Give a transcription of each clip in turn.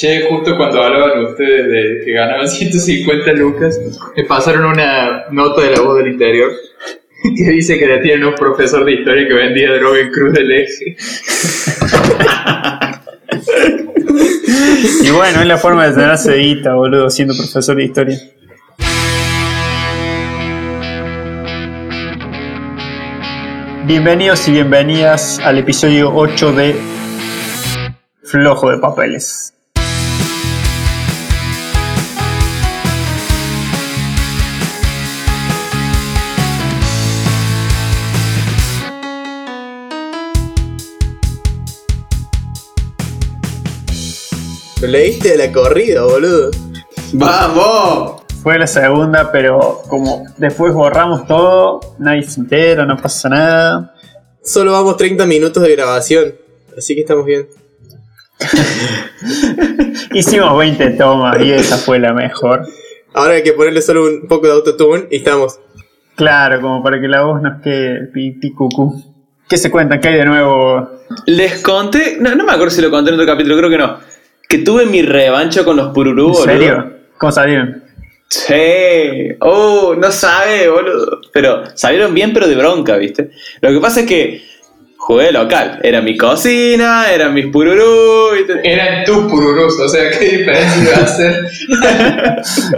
Che, justo cuando hablaban ustedes de que ganaban 150 lucas, me pasaron una nota de la voz del interior que dice que le tienen un profesor de historia que vendía droga en Cruz del Eje. Y bueno, es la forma de tener sedita, boludo, siendo profesor de historia. Bienvenidos y bienvenidas al episodio 8 de Flojo de Papeles. Lo leíste de la corrida, boludo. ¡Vamos! Fue la segunda, pero como después borramos todo, nadie se entera, no pasa nada. Solo vamos 30 minutos de grabación, así que estamos bien. Hicimos 20 tomas y esa fue la mejor. Ahora hay que ponerle solo un poco de autotune y estamos. Claro, como para que la voz nos quede pi, pi, cucú. ¿Qué se cuenta? ¿Qué hay de nuevo? Les conté, no, no me acuerdo si lo conté en otro capítulo, creo que no. Que tuve mi revancha con los pururú, ¿En boludo. serio? ¿Cómo salieron? Sí. Oh, no sabe, boludo. Pero salieron bien, pero de bronca, ¿viste? Lo que pasa es que jugué local. Era mi cocina, eran mis pururú. ¿viste? Eran tus pururús, o sea, ¿qué diferencia iba a hacer?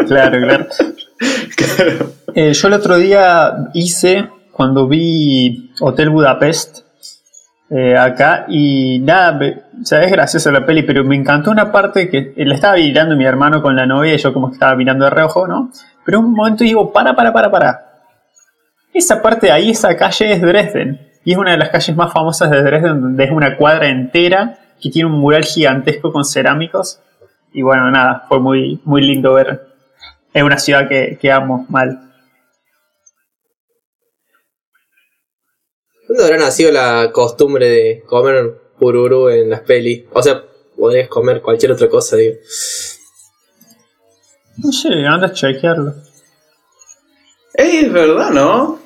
Claro, claro. Claro. Eh, yo el otro día hice, cuando vi Hotel Budapest, eh, acá, y nada, me- o sea, es graciosa la peli, pero me encantó una parte que la estaba mirando mi hermano con la novia y yo como que estaba mirando de reojo, ¿no? Pero un momento digo, para, para, para, para. Esa parte de ahí, esa calle es Dresden. Y es una de las calles más famosas de Dresden, donde es una cuadra entera que tiene un mural gigantesco con cerámicos. Y bueno, nada, fue muy, muy lindo ver. Es una ciudad que, que amo mal. ¿Cuándo habrá nacido la costumbre de comer pururu en las pelis? O sea, podrías comer cualquier otra cosa, digo. No sé, anda a chequearlo. Ey, es verdad, ¿no?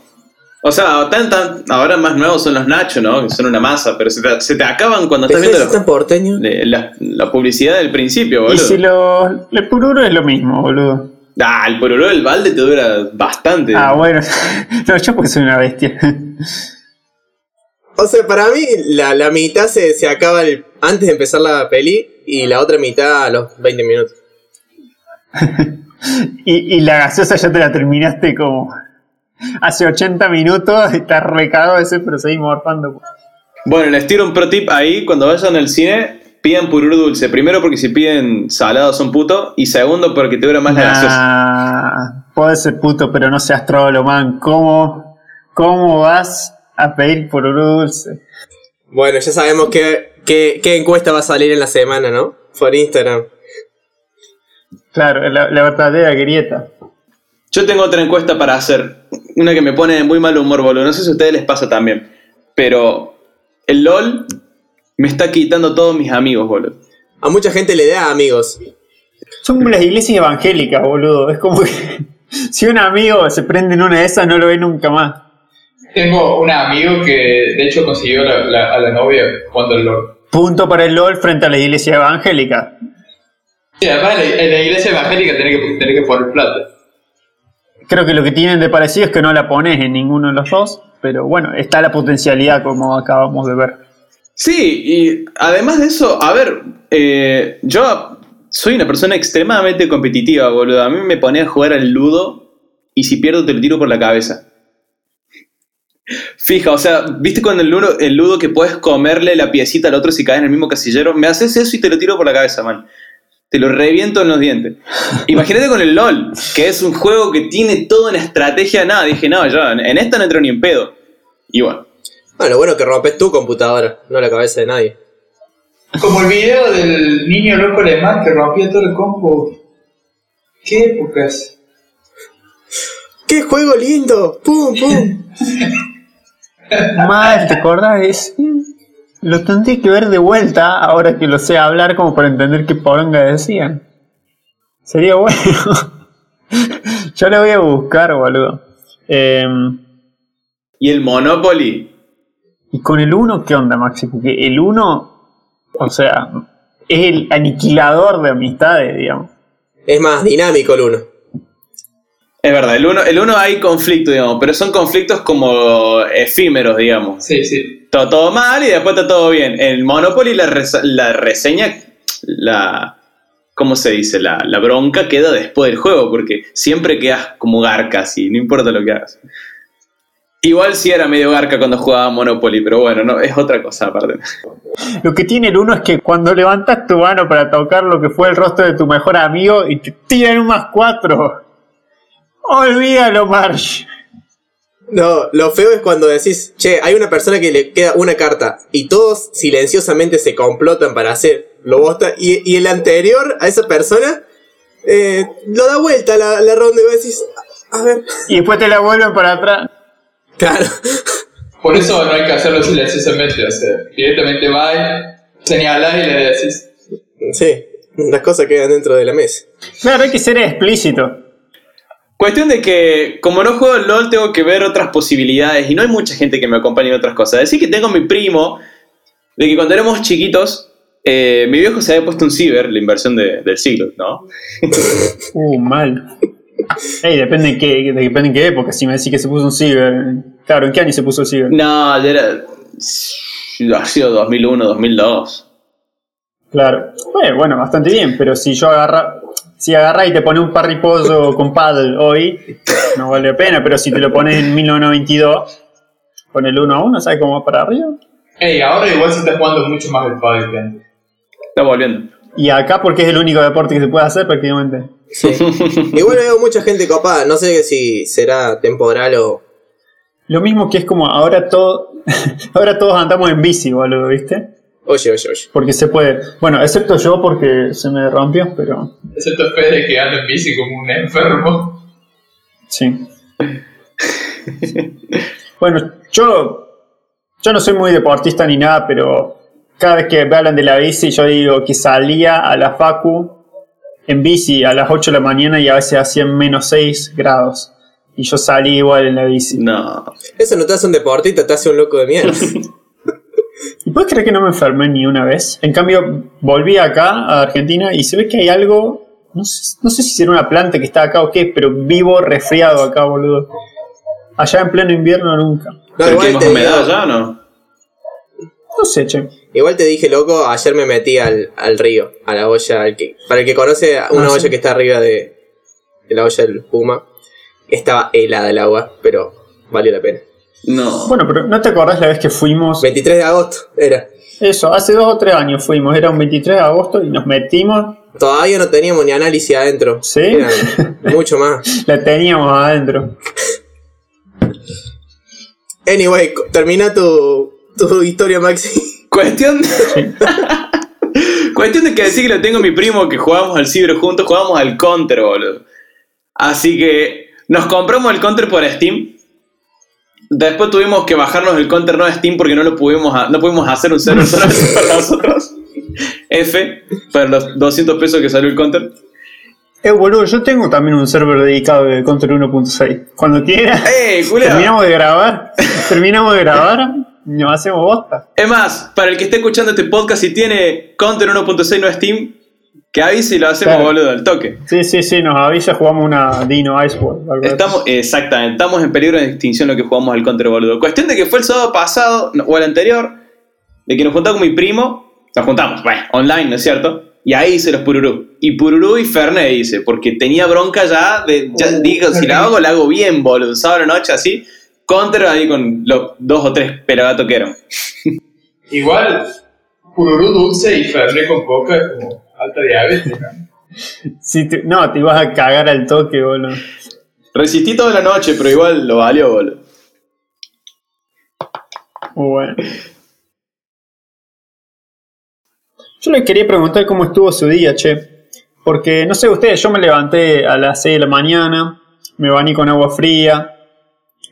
O sea, tan, tan, ahora más nuevos son los nachos, ¿no? Que son una masa, pero se te, se te acaban cuando estás ¿Ves viendo porteño? la- la publicidad del principio, boludo. Y si lo. El pururo es lo mismo, boludo. Ah, el pururú del balde te dura bastante. Ah, bueno. no, yo porque soy una bestia. O sea, para mí la, la mitad se, se acaba el- antes de empezar la peli y la otra mitad a los 20 minutos. y, y la gaseosa ya te la terminaste como. Hace 80 minutos, estás recagado ese, pero seguís morfando. Bueno, les tiro un pro tip ahí, cuando vayan al cine, pidan pururú dulce. Primero porque si piden salado son putos, y segundo porque te dura más la gaseosa. Podés ser puto, pero no seas trolo, man. ¿Cómo, cómo vas a pedir pururú dulce? Bueno, ya sabemos qué, qué, qué encuesta va a salir en la semana, ¿no? Por Instagram. Claro, la, la verdadera grieta. Yo tengo otra encuesta para hacer, una que me pone de muy mal humor, boludo. No sé si a ustedes les pasa también, pero el LOL me está quitando todos mis amigos, boludo. A mucha gente le da amigos. Son como las iglesias evangélicas, boludo. Es como que si un amigo se prende en una de esas, no lo ve nunca más. Tengo un amigo que de hecho consiguió la- la- a la novia cuando lo... Punto para el LOL frente a la iglesia evangélica. Sí, además en la, en la iglesia evangélica tenés que, tenés que poner plata. Creo que lo que tienen de parecido es que no la pones en ninguno de los dos, pero bueno, está la potencialidad como acabamos de ver. Sí, y además de eso, a ver, eh, yo soy una persona extremadamente competitiva, boludo. A mí me pone a jugar al ludo y si pierdo te lo tiro por la cabeza. Fija, o sea, ¿viste cuando el ludo, el ludo que puedes comerle la piecita al otro si caes en el mismo casillero? Me haces eso y te lo tiro por la cabeza, man. Te lo reviento en los dientes. Imagínate con el LOL, que es un juego que tiene toda una estrategia. Nada, dije, no, yo en esta no entro ni en pedo. Y bueno, Bueno, lo bueno es que rompes tu computadora, no la cabeza de nadie. Como el video del niño loco alemán que rompía todo el compu. ¿Qué épocas? ¡Qué juego lindo! ¡Pum, pum! Mal, ¿te acordás? Es- Lo tendré que ver de vuelta ahora que lo sé hablar como para entender qué poronga decían. Sería bueno. Yo lo voy a buscar, boludo. Em, y el Monopoly. y con el 1, ¿qué onda, Maxi? Porque el 1, o sea, es el aniquilador de amistades, digamos. Es más dinámico el uno. Es verdad, el uno, el uno hay conflicto, digamos, pero son conflictos como efímeros, digamos. Sí, sí. Todo, todo mal y después está todo bien. En Monopoly la, la reseña, la... ¿Cómo se dice? La, la bronca queda después del juego, porque siempre quedas como garca, así, no importa lo que hagas. Igual sí era medio garca cuando jugaba Monopoly, pero bueno, no, es otra cosa aparte. Lo que tiene el uno es que cuando levantas tu mano para tocar lo que fue el rostro de tu mejor amigo y te tiran un más cuatro. Olvídalo, Marsh. No, lo feo es cuando decís, che, hay una persona que le queda una carta y todos silenciosamente se complotan para hacer lo bosta y, y el anterior a esa persona eh, lo da vuelta la, la ronda y vos decís, a ver, Y después te la vuelven para atrás. claro. Por eso no hay que hacerlo silenciosamente. O sea, directamente va, señalás y le decís. Sí, las cosas quedan dentro de la mesa. Claro, hay que ser explícito. Cuestión de que, como no juego al LOL, tengo que ver otras posibilidades y no hay mucha gente que me acompañe en otras cosas. Decir que tengo a mi primo, de que cuando éramos chiquitos, eh, mi viejo se había puesto un ciber, la inversión de- del siglo, ¿no? Uh, mal. Ey, depende en qué, de- depende en qué época. Si me decís que se puso un ciber. Claro, ¿en qué año se puso el ciber? No, ya era. Ha sido 2001, 2002. Claro. Eh, bueno, bastante bien, pero si yo agarra, si agarra y te pone un parripollo con paddle hoy, no vale la pena, pero si te lo pones en 1992, con el 1 a 1, ¿sabes cómo va para arriba? Ey, ahora igual se está jugando mucho más el pádel que antes. Está volviendo. Y acá porque es el único deporte que se puede hacer prácticamente. Sí. Igual veo mucha gente copada, no sé si será temporal o... Lo mismo que es como ahora todo, ahora todos andamos en bici, boludo, ¿viste? Oye, oye, oye. Porque se puede. Bueno, excepto yo porque se me rompió, pero Excepto Fede que anda en bici como un enfermo. sí. bueno, yo, yo no soy muy deportista ni nada, pero cada vez que me hablan de la bici, yo digo que salía a la Facu en bici a las 8 de la mañana y a veces hacían menos 6 grados. Y yo salí igual en la bici. No. Eso no te hace un deportista, te hace un loco de mierda. ¿Y puedes creer que no me enfermé ni una vez? En cambio, volví acá a Argentina y se ve que hay algo. No sé, no sé si será una planta que está acá o qué, pero vivo resfriado acá, boludo. Allá en pleno invierno nunca. No, ¿Pero qué igual más te, humedad ya o no? No sé, che. igual te dije, loco, ayer me metí al, al río, a la olla. al que, para el que conoce, una Ah, olla sí. que está arriba de, de la olla del Puma. Estaba helada el agua, pero valió la pena. No. Bueno, pero ¿no te acordás la vez que fuimos? 23 de agosto era. Eso, hace dos o tres años fuimos. Era un 23 de agosto y nos metimos. Todavía no teníamos ni análisis adentro. ¿Sí? Era mucho más. La teníamos adentro. Anyway, termina tu, tu historia, Maxi. Cuestión. Cuestión de que decir que lo tengo mi primo que jugábamos al ciber juntos, jugábamos al counter, boludo. Así que nos compramos el counter por Steam. Después tuvimos que bajarnos el counter no de Steam porque no lo pudimos, no pudimos hacer un server solamente para nosotros. F, para los 200 pesos que salió el counter. Eh, boludo, yo tengo también un server dedicado de Counter 1.6. Cuando quiera, ¡Ey, Julia! terminamos de grabar. terminamos de grabar y nos hacemos bosta. Es más, para el que esté escuchando este podcast y tiene Counter 1.6 no Steam, que avise y lo hacemos, Claro. boludo, al toque. Sí, sí, sí, nos avisa, jugamos una Dino Ice World. algo así. Estamos, exactamente, estamos en peligro de extinción lo que jugamos al Counter, boludo. Cuestión de que fue el sábado pasado, no, o el anterior, de que nos juntamos con mi primo, nos juntamos, bueno, online, ¿no es cierto? Y ahí hice los Pururú. Y Pururú y Fernet hice, porque tenía bronca ya, de, ya Uh, digo, si la hago, la hago bien, boludo. Sábado noche así, Counter ahí con los dos o tres pelagatos que eran. Igual, Pururú dulce y Fernet con coca es como diabetes. ¿no? Sí, te- no, te ibas a cagar al toque, boludo. Resistí toda la noche, pero igual lo valió, boludo. Muy bueno. Yo le quería preguntar cómo estuvo su día, che. Porque, no sé ustedes, yo me levanté a las 6 de la mañana, me bañé con agua fría,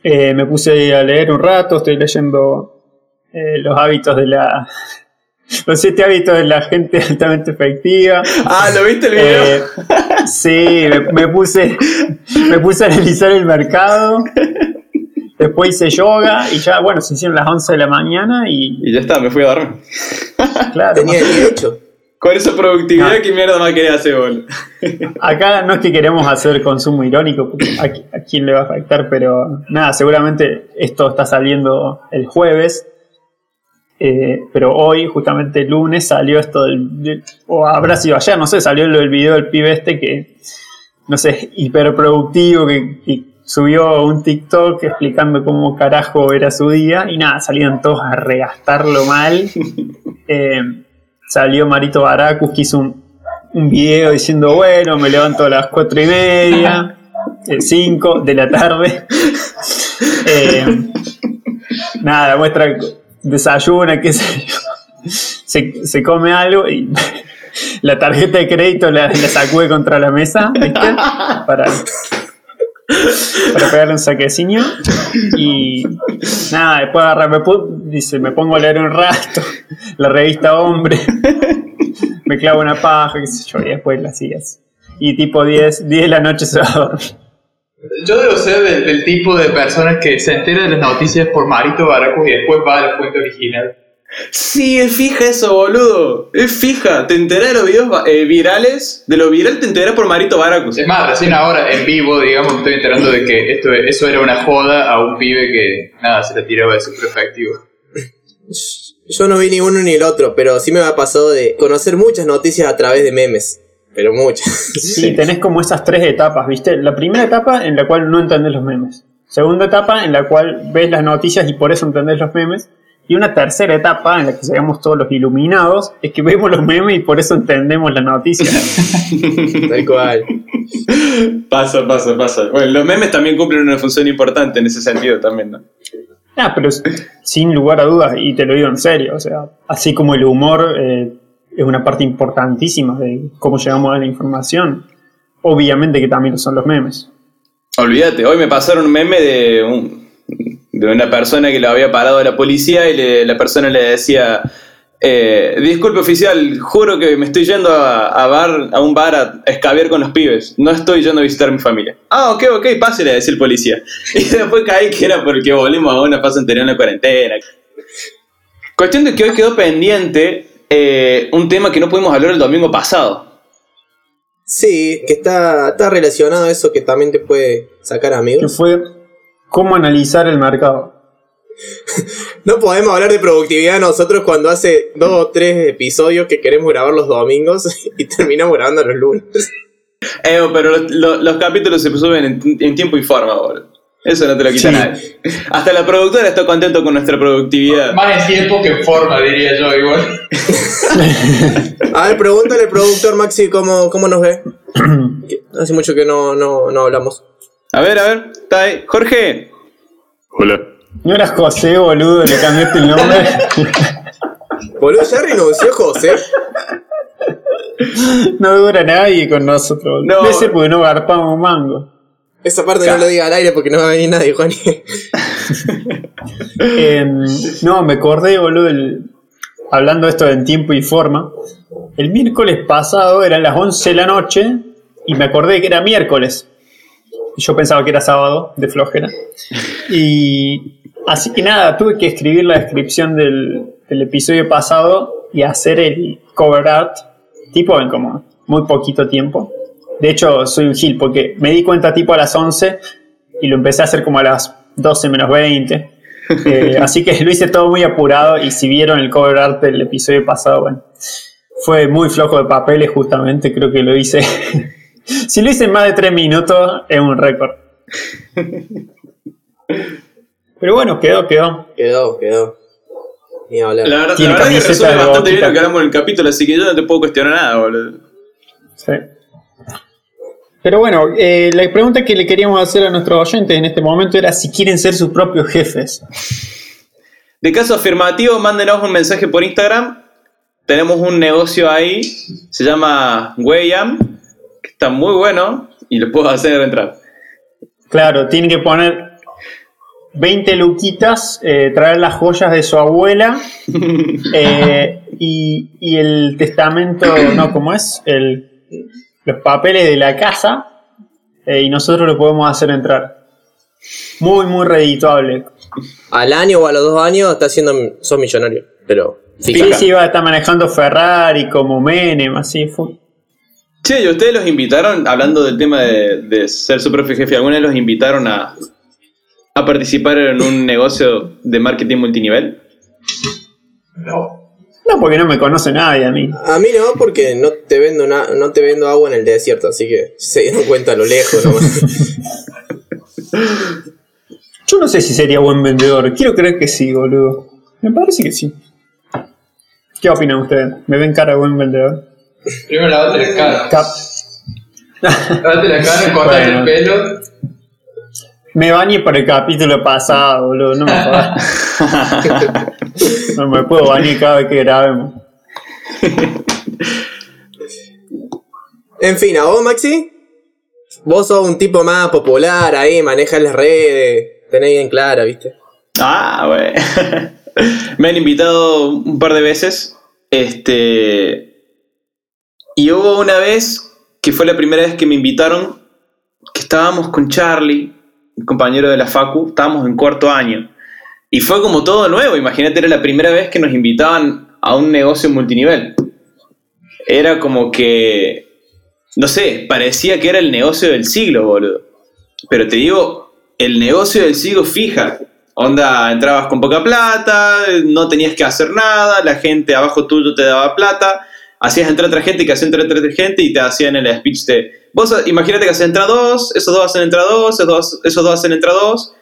eh, me puse a leer un rato, estoy leyendo eh, los hábitos de la... Los siete hábitos de la gente altamente efectiva. Ah, ¿lo viste el video? Eh, sí, me, me puse me puse a analizar el mercado. Después hice yoga y ya, bueno, se hicieron las 11 de la mañana y Y ya está, me fui a dormir. claro. Tenía el día hecho. Con esa productividad, ¿qué mierda más querés hacer, boludo? Acá no es que queremos hacer consumo irónico, porque a, a quién le va a afectar, pero nada, seguramente esto está saliendo el jueves. Eh, pero hoy, justamente el lunes, salió esto del, del- O habrá sido ayer, no sé, salió del video del pibe este que. No sé, hiperproductivo, que, que subió un TikTok explicando cómo carajo era su día. Y nada, salieron todos a regastarlo mal. Eh, salió Marito Baracus que hizo un, un video diciendo, bueno, me levanto a las cuatro y media, 5 de la tarde. Eh, nada, muestra, desayuna, qué sé yo. Se, se come algo y la tarjeta de crédito la, la sacude contra la mesa. Para, para pegarle un saquecillo. Y nada, después agarra, me dice, me pongo a leer un rato, la revista Hombre, me clavo una paja, qué sé yo, y después la sigues. Y tipo 10, 10 de la noche se va a dormir. Yo debo ser del, del tipo de personas que se entera de las noticias por Marito Baracus y después va a la fuente original. Sí, es fija eso, boludo. Es fija. Te enterás de los videos eh, virales. De lo viral te enterás por Marito Baracus. Es más, recién ahora en vivo, digamos, me estoy enterando de que esto, eso era una joda a un pibe que, nada, se la tiraba de su efectivo. Yo no vi ni uno ni el otro, pero sí me ha pasado de conocer muchas noticias a través de memes. Pero muchas. Sí, tenés como esas tres etapas, ¿viste? La primera etapa en la cual no entendés los memes. Segunda etapa en la cual ves las noticias y por eso entendés los memes. Y una tercera etapa en la que seamos todos los iluminados, es que vemos los memes y por eso entendemos la noticia. Tal cual. Pasa, pasa, pasa. Bueno, los memes también cumplen una función importante en ese sentido también, ¿no? Ah, pero sin lugar a dudas, y te lo digo en serio, o sea, así como el humor eh, es una parte importantísima de cómo llegamos a la información, obviamente que también son los memes. Olvídate, hoy me pasaron un meme de, de una persona que lo había parado a la policía y la persona le decía, eh, disculpe oficial, juro que me estoy yendo a, a bar, a un bar a escabiar con los pibes, no estoy yendo a visitar a mi familia. Ah, ok, ok, pase, le decía el policía. Y después caí que era porque volvimos a una fase anterior en la cuarentena. Cuestión de que hoy quedó pendiente eh, un tema que no pudimos hablar el domingo pasado. Sí, que está, está relacionado a eso que también te puede sacar Que amigos. fue cómo analizar el mercado. No podemos hablar de productividad nosotros cuando hace dos o tres episodios que queremos grabar los domingos y terminamos grabando los lunes. Eh, pero los, los- los capítulos se suben en, en tiempo y forma, boludo. Eso no te lo quita Sí. nadie. Hasta la productora está contento con nuestra productividad. Más en tiempo que en forma, diría yo, igual. A ver, pregúntale al productor Maxi cómo, cómo nos ve. Hace mucho que no, no, no hablamos. A ver, a ver, está ahí. Jorge. Hola. ¿No eras José, boludo? ¿Le cambiaste el nombre? Boludo, ya renunció José. no dura nadie con nosotros. No. Ese porque no garpamos mango. Esa parte no lo diga al aire porque no va a venir nadie, Juan. Em, no, me acordé, boludo, el- hablando de esto en tiempo y forma. El miércoles pasado eran las 11 de la noche y me acordé que era miércoles. Yo pensaba que era sábado, de flojera. Y así que nada, tuve que escribir la descripción del, del episodio pasado y hacer el cover art, tipo en como muy poquito tiempo. De hecho, soy un gil porque me di cuenta tipo a las 11 y lo empecé a hacer como a las 12 menos 20. Eh, así que lo hice todo muy apurado y si vieron el cover art del episodio pasado, bueno, fue muy flojo de papeles justamente, creo que lo hice. si lo hice en más de 3 minutos, es un récord. Pero bueno, quedó, quedó. Quedó, quedó. Ni hablar. La verdad, la Tiene verdad que camiseta resume de bastante bien lo que hablamos en el capítulo, así que yo no te puedo cuestionar nada, boludo. Sí. Pero bueno, eh, la pregunta que le queríamos hacer a nuestros oyentes en este momento era si quieren ser sus propios jefes. De caso afirmativo, mándenos un mensaje por Instagram. Tenemos un negocio ahí, se llama Weyam, que está muy bueno y lo puedo hacer entrar. Claro, tienen que poner 20 luquitas, eh, traer las joyas de su abuela eh, y, y el testamento, no, ¿cómo es? El, los papeles de la casa eh, y nosotros lo podemos hacer entrar. Muy, muy redituable. Al año o a los dos años está siendo, sos millonario. Pero sí, iba a estar manejando Ferrari como Menem, así fue. Che, ¿y ustedes los invitaron, hablando del tema de, de ser su propio jefe, alguna vez los invitaron a, a participar en un negocio de marketing multinivel? No. No, porque no me conoce nadie a mí. A mí no, porque no te vendo na- no te vendo agua en el desierto, así que se dieron cuenta a lo lejos nomás. Yo no sé si sería buen vendedor. Quiero creer que sí, boludo. Me parece que sí. ¿Qué opinan ustedes? ¿Me ven cara de buen vendedor? Primero lavate la cara. Cap. Lavate la cara, cortate Bueno. el pelo. Me bañé por el capítulo pasado, boludo. No me jodas. No me puedo bañar cada vez que grabemos. En fin, ¿a vos, Maxi? Vos sos un tipo más popular ahí, manejas las redes, tenés bien clara, ¿viste? Ah, güey. Me han invitado un par de veces. Este. Y hubo una vez que fue la primera vez que me invitaron, que estábamos con Charlie, un compañero de la Facu, estábamos en cuarto año. Y fue como todo nuevo, imagínate, era la primera vez que nos invitaban a un negocio multinivel. Era como que, no sé, parecía que era el negocio del siglo, boludo. Pero te digo, el negocio del siglo fija. Onda, entrabas con poca plata, no tenías que hacer nada, la gente abajo tuyo te daba plata, hacías entrar otra gente que hacía entrar otra gente y te hacían el speech de, vos imagínate que hacen entrar dos, esos dos hacen entrar dos, esos dos, esos dos hacen entrar dos.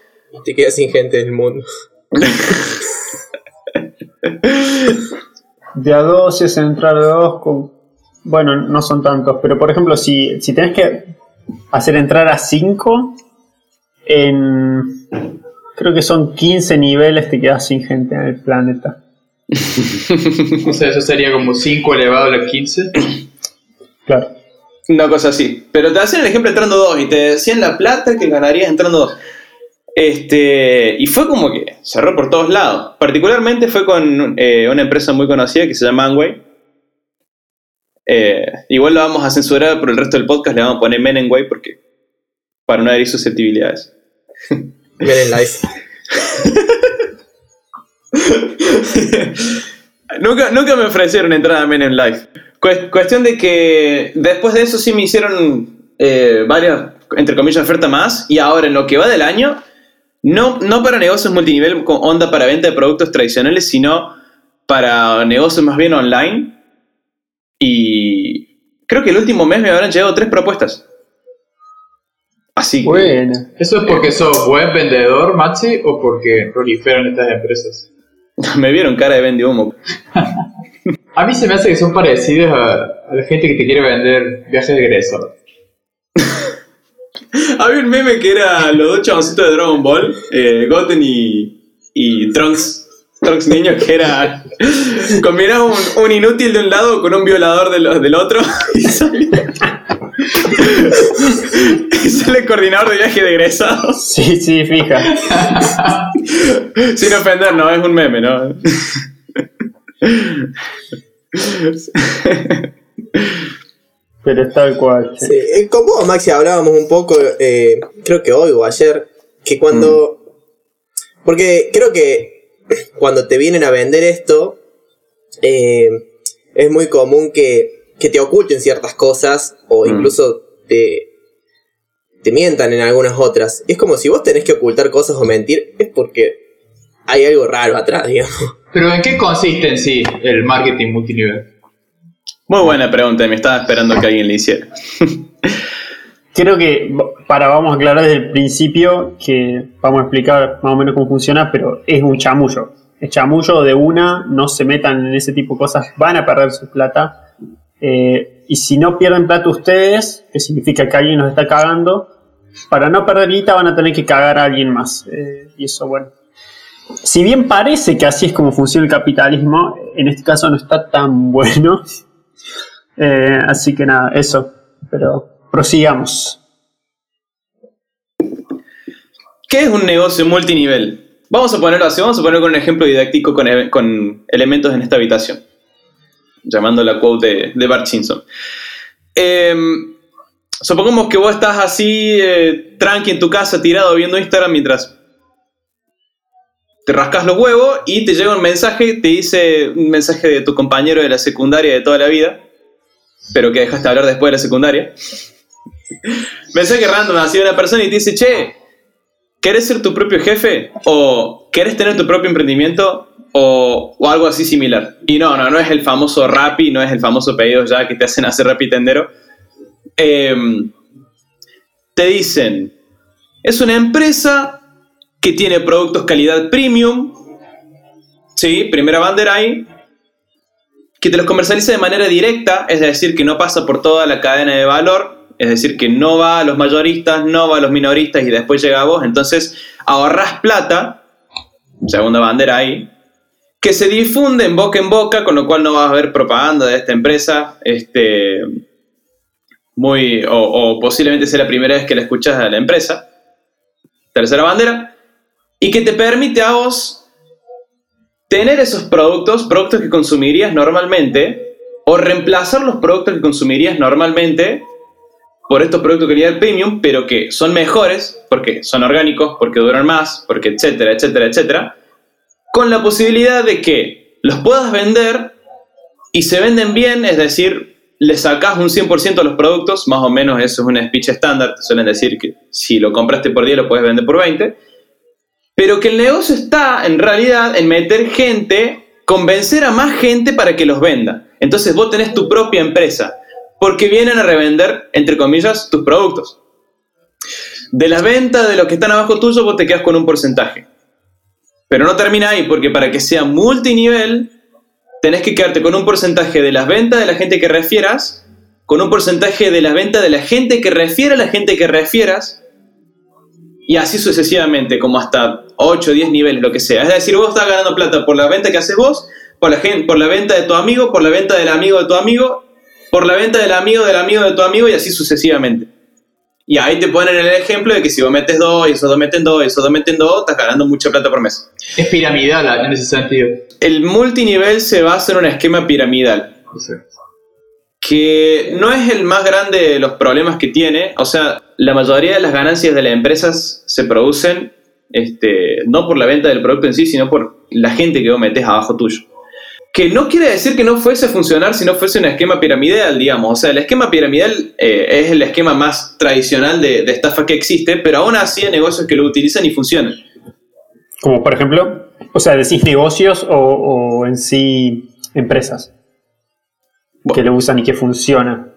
Te quedas sin gente en el mundo. De a dos es entrar dos con. Bueno, no son tantos, pero por ejemplo, si, si tenés que hacer entrar a 5, en. Creo que son 15 niveles, te quedas sin gente en el planeta. O sea, eso sería como 5 elevado a la 15. Claro. Una cosa así. Pero te hacían el ejemplo entrando dos y te decían la plata que ganarías entrando dos. Este, y fue como que cerró por todos lados. Particularmente fue con eh, una empresa muy conocida que se llama Amway. Eh, igual lo vamos a censurar por el resto del podcast, le vamos a poner Menenway porque para no herir susceptibilidades. Ven en live. nunca, nunca me ofrecieron entrada a Men in Life. Cues- cuestión de que después de eso sí me hicieron eh, varias, entre comillas, ofertas más. Y ahora en lo que va del año, no, no para negocios multinivel con onda para venta de productos tradicionales, sino para negocios más bien online. Y creo que el último mes me habrán llegado tres propuestas. Así que... Bueno. ¿Eso es porque sos buen vendedor, Maxi, o porque proliferan estas empresas? Me vieron cara de vende humo. A mí se me hace que son parecidos a, a la gente que te quiere vender viajes de egreso. Había un meme que era los dos chaboncitos de Dragon Ball, eh, Goten y, y Trunks. Trunks niño, que era. Combinaba un, un inútil de un lado con un violador de lo- del otro y sale el coordinador de viaje de egresados. Sí, sí, fija. Sin ofender, no, es un meme, ¿no? Pero es tal cual. sí. Sí, eh, con vos, Maxi, hablábamos un poco, eh, creo que hoy o ayer, que cuando... Porque creo que cuando te vienen a vender esto, eh, es muy común que, que te oculten ciertas cosas o Mm. incluso te, te mientan en algunas otras. Es como si vos tenés que ocultar cosas o mentir, es porque hay algo raro atrás, digamos. Pero ¿en qué consiste en sí el marketing multinivel? Muy buena pregunta, me estaba esperando que alguien le hiciera. Creo que para vamos a aclarar desde el principio que vamos a explicar más o menos cómo funciona, pero es un chamullo. Es chamullo de una, no se metan en ese tipo de cosas, van a perder su plata. Eh, y si no pierden plata ustedes, que significa que alguien nos está cagando, para no perder guita van a tener que cagar a alguien más. Eh, y eso, bueno. Si bien parece que así es como funciona el capitalismo, en este caso no está tan bueno. Eh, así que nada, eso. Pero prosigamos. ¿Qué es un negocio multinivel? Vamos a ponerlo así, vamos a ponerlo con un ejemplo didáctico con, con elementos en esta habitación. Llamando la quote de, de Bart Simpson. Em, supongamos que vos estás así, eh, tranqui en tu casa, tirado viendo Instagram mientras te rascas los huevos y te llega un mensaje, te dice un mensaje de tu compañero de la secundaria de toda la vida, pero que dejaste hablar después de la secundaria. mensaje random, así de una persona y te dice, che, ¿querés ser tu propio jefe? ¿O querés tener tu propio emprendimiento? O, o algo así similar. Y no, no, no es el famoso Rappi, no es el famoso pedido ya que te hacen hacer Rappi tendero. Em, te dicen, es una empresa que tiene productos calidad premium, sí, primera bandera ahí, que te los comercializa de manera directa, es decir, que no pasa por toda la cadena de valor, es decir, que no va a los mayoristas, no va a los minoristas y después llega a vos, entonces ahorras plata, segunda bandera ahí, que se difunde en boca en boca, con lo cual no vas a ver propaganda de esta empresa, este, muy, o, o posiblemente sea la primera vez que la escuchas a la empresa. Tercera bandera, y que te permite a vos tener esos productos, productos que consumirías normalmente, o reemplazar los productos que consumirías normalmente por estos productos de calidad premium, pero que son mejores, porque son orgánicos, porque duran más, porque etcétera, etcétera, etcétera, con la posibilidad de que los puedas vender y se venden bien, es decir, le sacas un 100% a los productos, más o menos eso es un speech estándar, suelen decir que si lo compraste por 10 lo puedes vender por 20, pero que el negocio está en realidad en meter gente, convencer a más gente para que los venda. Entonces vos tenés tu propia empresa, porque vienen a revender, entre comillas, tus productos. De las ventas de los que están abajo tuyo, vos te quedas con un porcentaje. Pero no termina ahí, porque para que sea multinivel, tenés que quedarte con un porcentaje de las ventas de la gente que refieras, con un porcentaje de las ventas de la gente que refiere a la gente que refieras, y así sucesivamente, como hasta 8 o 10 niveles, lo que sea. Es decir, vos estás ganando plata por la venta que haces vos, por la, gente, por la venta de tu amigo, por la venta del amigo de tu amigo, por la venta del amigo del amigo de tu amigo y así sucesivamente. Y ahí te ponen el ejemplo de que si vos metes dos, y esos dos meten dos, y esos dos meten dos, estás ganando mucha plata por mes. Es piramidal en ese sentido. El multinivel se basa en un esquema piramidal. que no es el más grande de los problemas que tiene. O sea, la mayoría de las ganancias de las empresas se producen este, no por la venta del producto en sí, sino por la gente que vos metes abajo tuyo. Que no quiere decir que no fuese a funcionar si no fuese un esquema piramidal, digamos. O sea, el esquema piramidal eh, es el esquema más tradicional de, de estafa que existe, pero aún así hay negocios que lo utilizan y funcionan. Como por ejemplo, o sea, decís negocios o, o en sí empresas que lo usan y que funciona.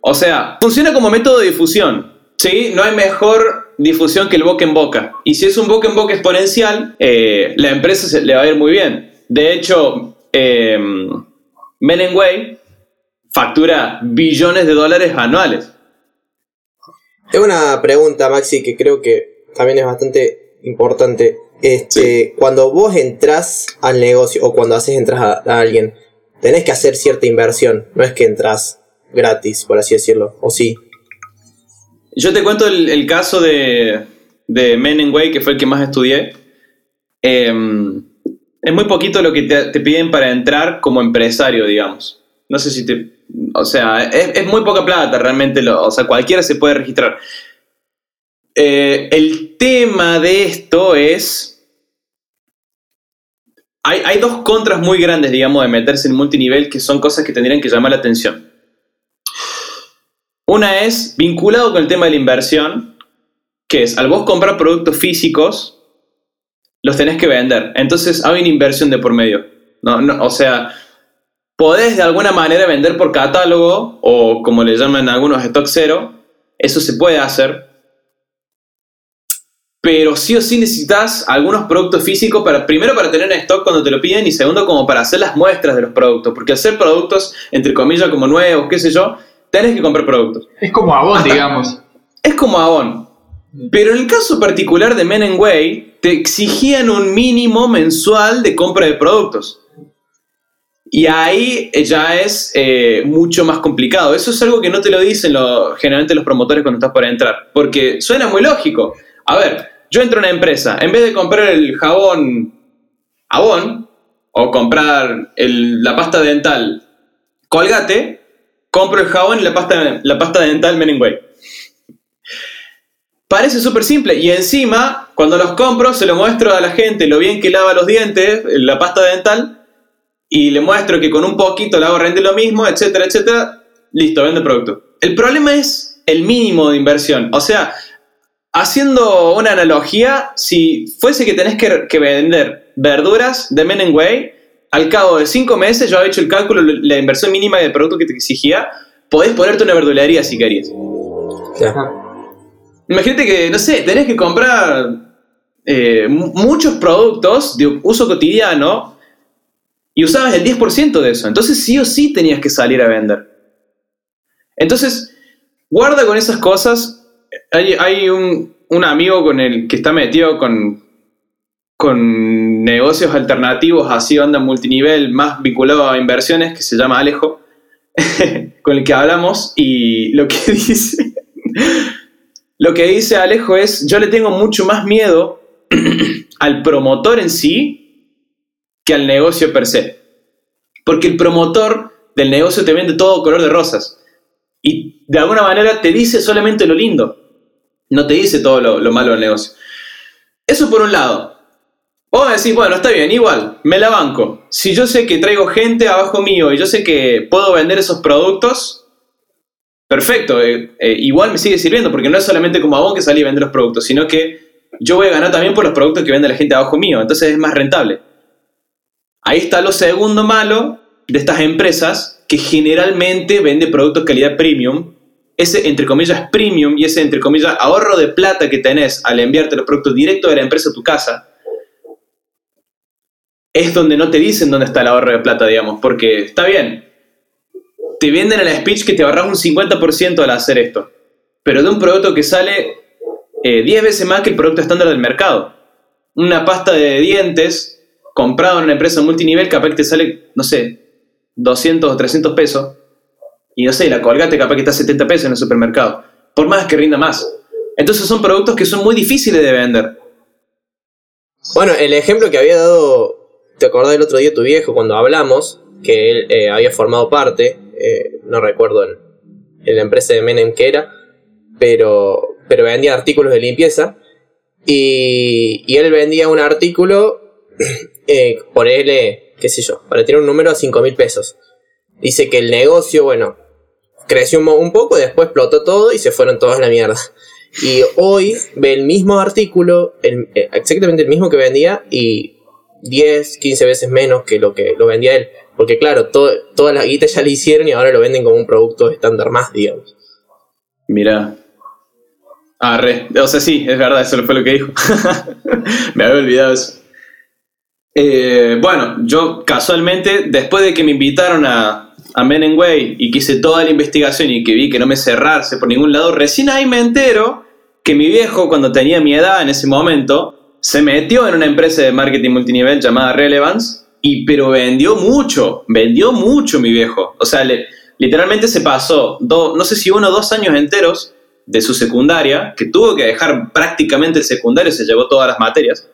O sea, funciona como método de difusión. ¿sí? No hay mejor difusión que el boca en boca. Y si es un boca en boca exponencial, eh, la empresa se, le va a ir muy bien. De hecho, eh, Way factura billones de dólares anuales. Tengo una pregunta, Maxi, que creo que también es bastante importante. Este, Cuando vos entras al negocio o cuando haces entras a, a alguien, tenés que hacer cierta inversión. No es que entras gratis, por así decirlo. ¿O sí? Yo te cuento el, caso de, de Way, que fue el que más estudié. Em, es muy poquito lo que te, piden para entrar como empresario, digamos. No sé si te... O sea, es, muy poca plata realmente. O sea, cualquiera se puede registrar. Eh, el tema de esto es... Hay, hay dos contras muy grandes, digamos, de meterse en multinivel que son cosas que tendrían que llamar la atención. Una es vinculado con el tema de la inversión, que es al vos comprar productos físicos, los tenés que vender. Entonces hay una inversión de por medio. No, no, o sea, podés de alguna manera vender por catálogo o como le llaman algunos stock cero. Eso se puede hacer. Pero sí o sí necesitas algunos productos físicos para, primero para tener en stock cuando te lo piden y segundo como para hacer las muestras de los productos. Porque hacer productos, entre comillas, como nuevos, qué sé yo, tenés que comprar productos. Es como Avon, digamos. Es como Avon. Pero en el caso particular de Men Way, te exigían un mínimo mensual de compra de productos. Y ahí ya es eh, mucho más complicado. Eso es algo que no te lo dicen lo, generalmente los promotores cuando estás por entrar. Porque suena muy lógico. A ver, yo entro a una empresa. En vez de comprar el jabón Avon o comprar el, la pasta dental Colgate, compro el jabón y la pasta, la pasta dental Way. Parece súper simple y encima cuando los compro, se lo muestro a la gente lo bien que lava los dientes, la pasta dental, y le muestro que con un poquito le hago rendir lo mismo, etcétera, etcétera. Listo, vende producto. El problema es el mínimo de inversión. O sea, haciendo una analogía, si fuese que tenés que, que vender verduras de Men Way, al cabo de cinco meses, yo había hecho el cálculo, la inversión mínima del producto que te exigía, podés ponerte una verdulería si querías. Imagínate que, no sé, tenés que comprar eh, muchos productos de uso cotidiano y usabas el 10% de eso. Entonces sí o sí tenías que salir a vender. Entonces, guarda con esas cosas. Hay, un, un, amigo con el que está metido con, con negocios alternativos, así onda multinivel, más vinculado a inversiones, que se llama Alejo, con el que hablamos, y lo que dice, lo que dice Alejo es, yo le tengo mucho más miedo al promotor en sí que al negocio per se. Porque el promotor del negocio te vende todo color de rosas. Y de alguna manera te dice solamente lo lindo. No te dice todo lo, lo malo del negocio. Eso por un lado. Vos decís, bueno, está bien, igual, me la banco. Si yo sé que traigo gente abajo mío y yo sé que puedo vender esos productos, perfecto, eh, eh, igual me sigue sirviendo, porque no es solamente como a vos que salí a vender los productos, sino que yo voy a ganar también por los productos que vende la gente abajo mío, entonces es más rentable. Ahí está lo segundo malo de estas empresas que generalmente vende productos calidad premium. Ese, entre comillas, premium y ese, entre comillas, ahorro de plata que tenés al enviarte los productos directos de la empresa a tu casa es donde no te dicen dónde está el ahorro de plata, digamos, porque está bien, te venden en la speech que te ahorras un 50% al hacer esto, pero de un producto que sale 10 eh, veces más que el producto estándar del mercado. Una pasta de dientes comprado en una empresa multinivel capaz que te sale, no sé, 200 o 300 pesos, y no sé, la colgate capaz que está 70 pesos en el supermercado, por más que rinda más. Entonces son productos que son muy difíciles de vender. Bueno, el ejemplo que había dado ¿Te acordás el otro día tu viejo cuando hablamos que él eh, había formado parte, eh, no recuerdo en, la empresa de Menem que era, pero, pero vendía artículos de limpieza y, y él vendía un artículo, eh, por él, qué sé yo, para tener un número a 5 mil pesos. Dice que el negocio, bueno, creció un, poco, después explotó todo y se fueron todas a la mierda. Y hoy ve el mismo artículo, exactamente el mismo que vendía, y 10, 15 veces menos que lo que lo vendía él. Porque claro, todas las guitas ya le hicieron y ahora lo venden como un producto estándar más, digamos. Mira. Ah, re. O sea, sí, es verdad, eso fue lo que dijo. me había olvidado eso. Eh, bueno, yo casualmente, después de que me invitaron a, a Men Way y que hice toda la investigación y que vi que no me cerrarse por ningún lado, recién ahí me entero que mi viejo, cuando tenía mi edad en ese momento, se metió en una empresa de marketing multinivel llamada Relevance, y, pero vendió mucho, vendió mucho mi viejo. O sea, literalmente se pasó, no sé si uno o dos años enteros de su secundaria, que tuvo que dejar prácticamente el secundario, se llevó todas las materias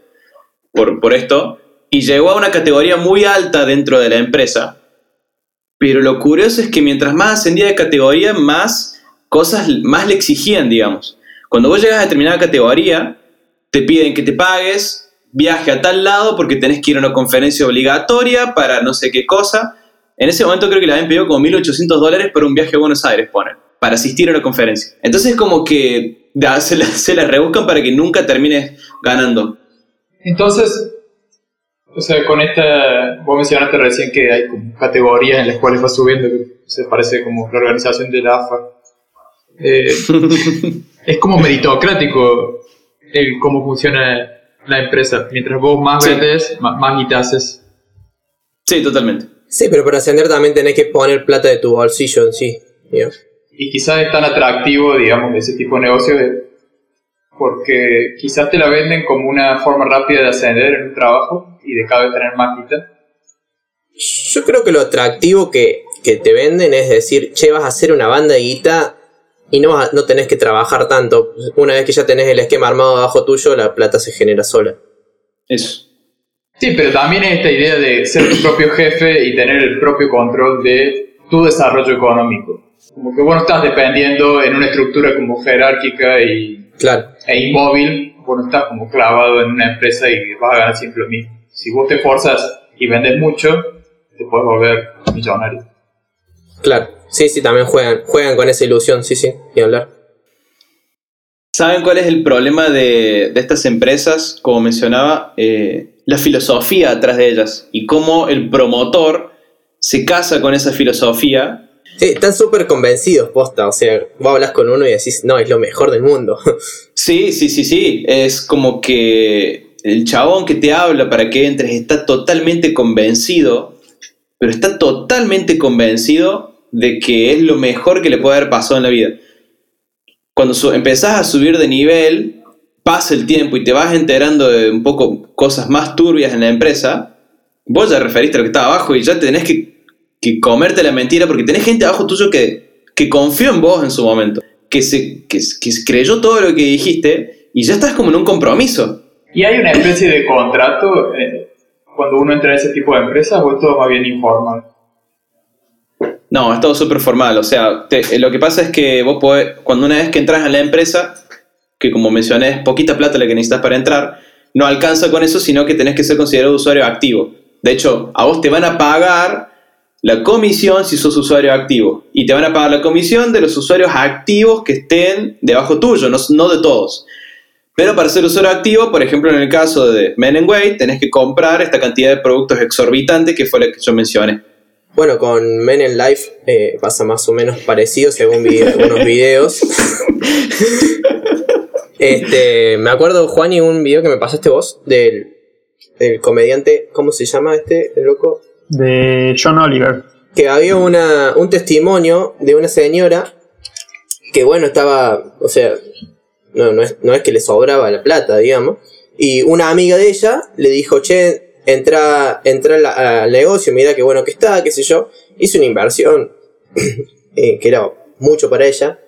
por, por esto, y llegó a una categoría muy alta dentro de la empresa. Pero lo curioso es que mientras más ascendía de categoría, más cosas más le exigían, digamos. Cuando vos llegas a determinada categoría, te piden que te pagues viaje a tal lado porque tenés que ir a una conferencia obligatoria para no sé qué cosa. En ese momento creo que le habían pedido como 1.800 dólares por un viaje a Buenos Aires, ponen, para asistir a una conferencia. Entonces como que se la, se la rebuscan para que nunca termines ganando. Entonces, o sea, con esta, vos mencionaste recién que hay como categorías en las cuales va subiendo, que se parece como la organización de la AFA. Eh, es como meritocrático el cómo funciona la empresa. Mientras vos más vendes, más, más haces. Sí, totalmente. Sí, pero para ascender también tenés que poner plata de tu bolsillo en sí. Y quizás es tan atractivo, digamos, ese tipo de negocio porque quizás te la venden como una forma rápida de ascender en un trabajo y de cada vez tener más guita. Yo creo que lo atractivo que, que te venden es decir, che, vas a hacer una banda de guita y no, no tenés que trabajar tanto. Una vez que ya tenés el esquema armado abajo tuyo, la plata se genera sola. Eso. Sí, pero también esta idea de ser tu propio jefe y tener el propio control de tu desarrollo económico. Como que vos no estás dependiendo en una estructura como jerárquica y, claro. e inmóvil vos no estás como clavado en una empresa y vas a ganar siempre lo mismo. Si vos te esforzas y vendes mucho, te puedes volver millonario. Claro, sí, sí, también juegan, juegan con esa ilusión, sí, sí, y hablar. ¿Saben cuál es el problema de, de estas empresas? Como mencionaba, eh, la filosofía atrás de ellas y cómo el promotor se casa con esa filosofía. Sí, están súper convencidos, posta, o sea, vos hablas con uno y decís, no, es lo mejor del mundo. Sí, sí, sí, sí. Es como que el chabón que te habla para que entres está totalmente convencido, pero está totalmente convencido de que es lo mejor que le puede haber pasado en la vida. Cuando empezás a subir de nivel, pasa el tiempo y te vas enterando de un poco cosas más turbias en la empresa, vos ya referiste a lo que estaba abajo y ya tenés que, que comerte la mentira porque tenés gente abajo tuyo que, que confió en vos en su momento, que, se, que, que creyó todo lo que dijiste y ya estás como en un compromiso. Y hay una especie de contrato eh, cuando uno entra en ese tipo de empresas o es todo más bien informal. No, es todo súper formal. O sea, eh, lo que pasa es que vos podés, cuando una vez que entras en la empresa, que como mencioné es poquita plata la que necesitas para entrar, no alcanza con eso, sino que tenés que ser considerado usuario activo. De hecho, a vos te van a pagar la comisión si sos usuario activo. Y te van a pagar la comisión de los usuarios activos que estén debajo tuyo, no, no de todos. Pero para ser usuario activo, por ejemplo, en el caso de Men and tenés que comprar esta cantidad de productos exorbitantes que fue la que yo mencioné. Bueno, con Men in Life eh, pasa más o menos parecido según vi algunos videos. este, me acuerdo, Juan, y un video que me pasaste vos del, del comediante, ¿cómo se llama este, el loco? De John Oliver. Que había una, un testimonio de una señora que, bueno, estaba, o sea, no, no, es, no es que le sobraba la plata, digamos. Y una amiga de ella le dijo, che, entra, entra al, negocio, mira qué bueno que está, qué sé yo. Hizo una inversión eh, que era mucho para ella.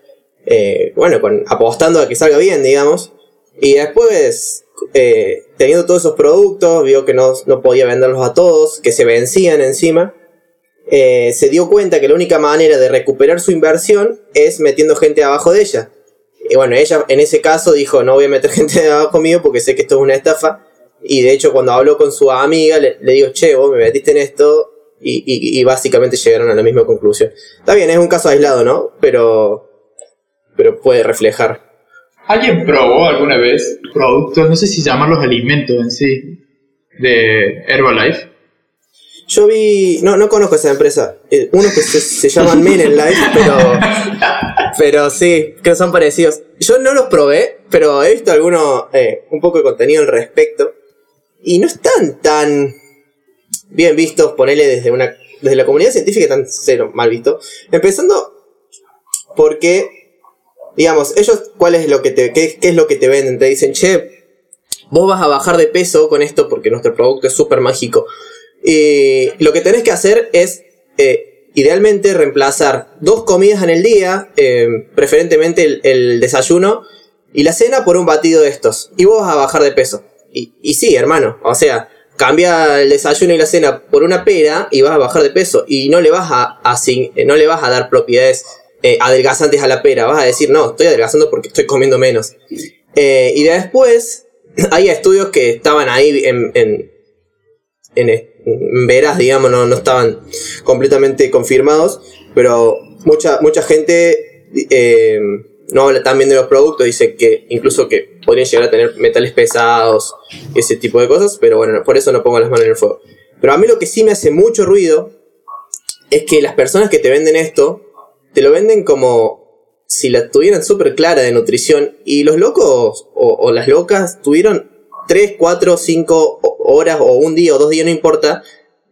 eh, bueno, apostando a que salga bien, digamos. Y después, eh, teniendo todos esos productos, vio que no, no podía venderlos a todos, que se vencían encima. se dio cuenta que la única manera de recuperar su inversión es metiendo gente abajo de ella. Y bueno, ella en ese caso dijo, no voy a meter gente abajo mío porque sé que esto es una estafa. Y de hecho cuando habló con su amiga le, le digo, che, vos me metiste en esto y, y- y básicamente llegaron a la misma conclusión. Está bien, es un caso aislado, ¿no? Pero, pero puede reflejar. ¿Alguien probó alguna vez productos, no sé si llamarlos alimentos en sí, de Herbalife? Yo vi, no, no conozco esa empresa, eh, unos que se, se llaman Men in Life, pero, pero sí, creo que son parecidos. Yo no los probé, pero he visto alguno, eh, un poco de contenido al respecto, y no están tan bien vistos, ponele desde una, desde la comunidad científica están cero mal vistos. Empezando porque, digamos, ellos, ¿cuál es lo que te, qué, qué es lo que te venden? Te dicen, che, vos vas a bajar de peso con esto porque nuestro producto es súper mágico. Y lo que tenés que hacer es, eh, idealmente, reemplazar dos comidas en el día, eh, preferentemente el, el desayuno y la cena por un batido de estos. Y vos vas a bajar de peso. Y, y sí, hermano, o sea, cambia el desayuno y la cena por una pera y vas a bajar de peso. Y no le vas a, asign- eh, no le vas a dar propiedades eh, adelgazantes a la pera. Vas a decir, no, estoy adelgazando porque estoy comiendo menos. Eh, y después, hay estudios que estaban ahí en, en, en, veras, digamos, no, no estaban completamente confirmados, pero mucha, mucha gente no habla tan bien de los productos, dice que incluso que podrían llegar a tener metales pesados, ese tipo de cosas, pero bueno, por eso no pongo las manos en el fuego. Pero a mí lo que sí me hace mucho ruido es que las personas que te venden esto, te lo venden como si la tuvieran súper clara de nutrición y los locos o, las locas tuvieron 3, 4, 5 horas o un día o dos días, no importa,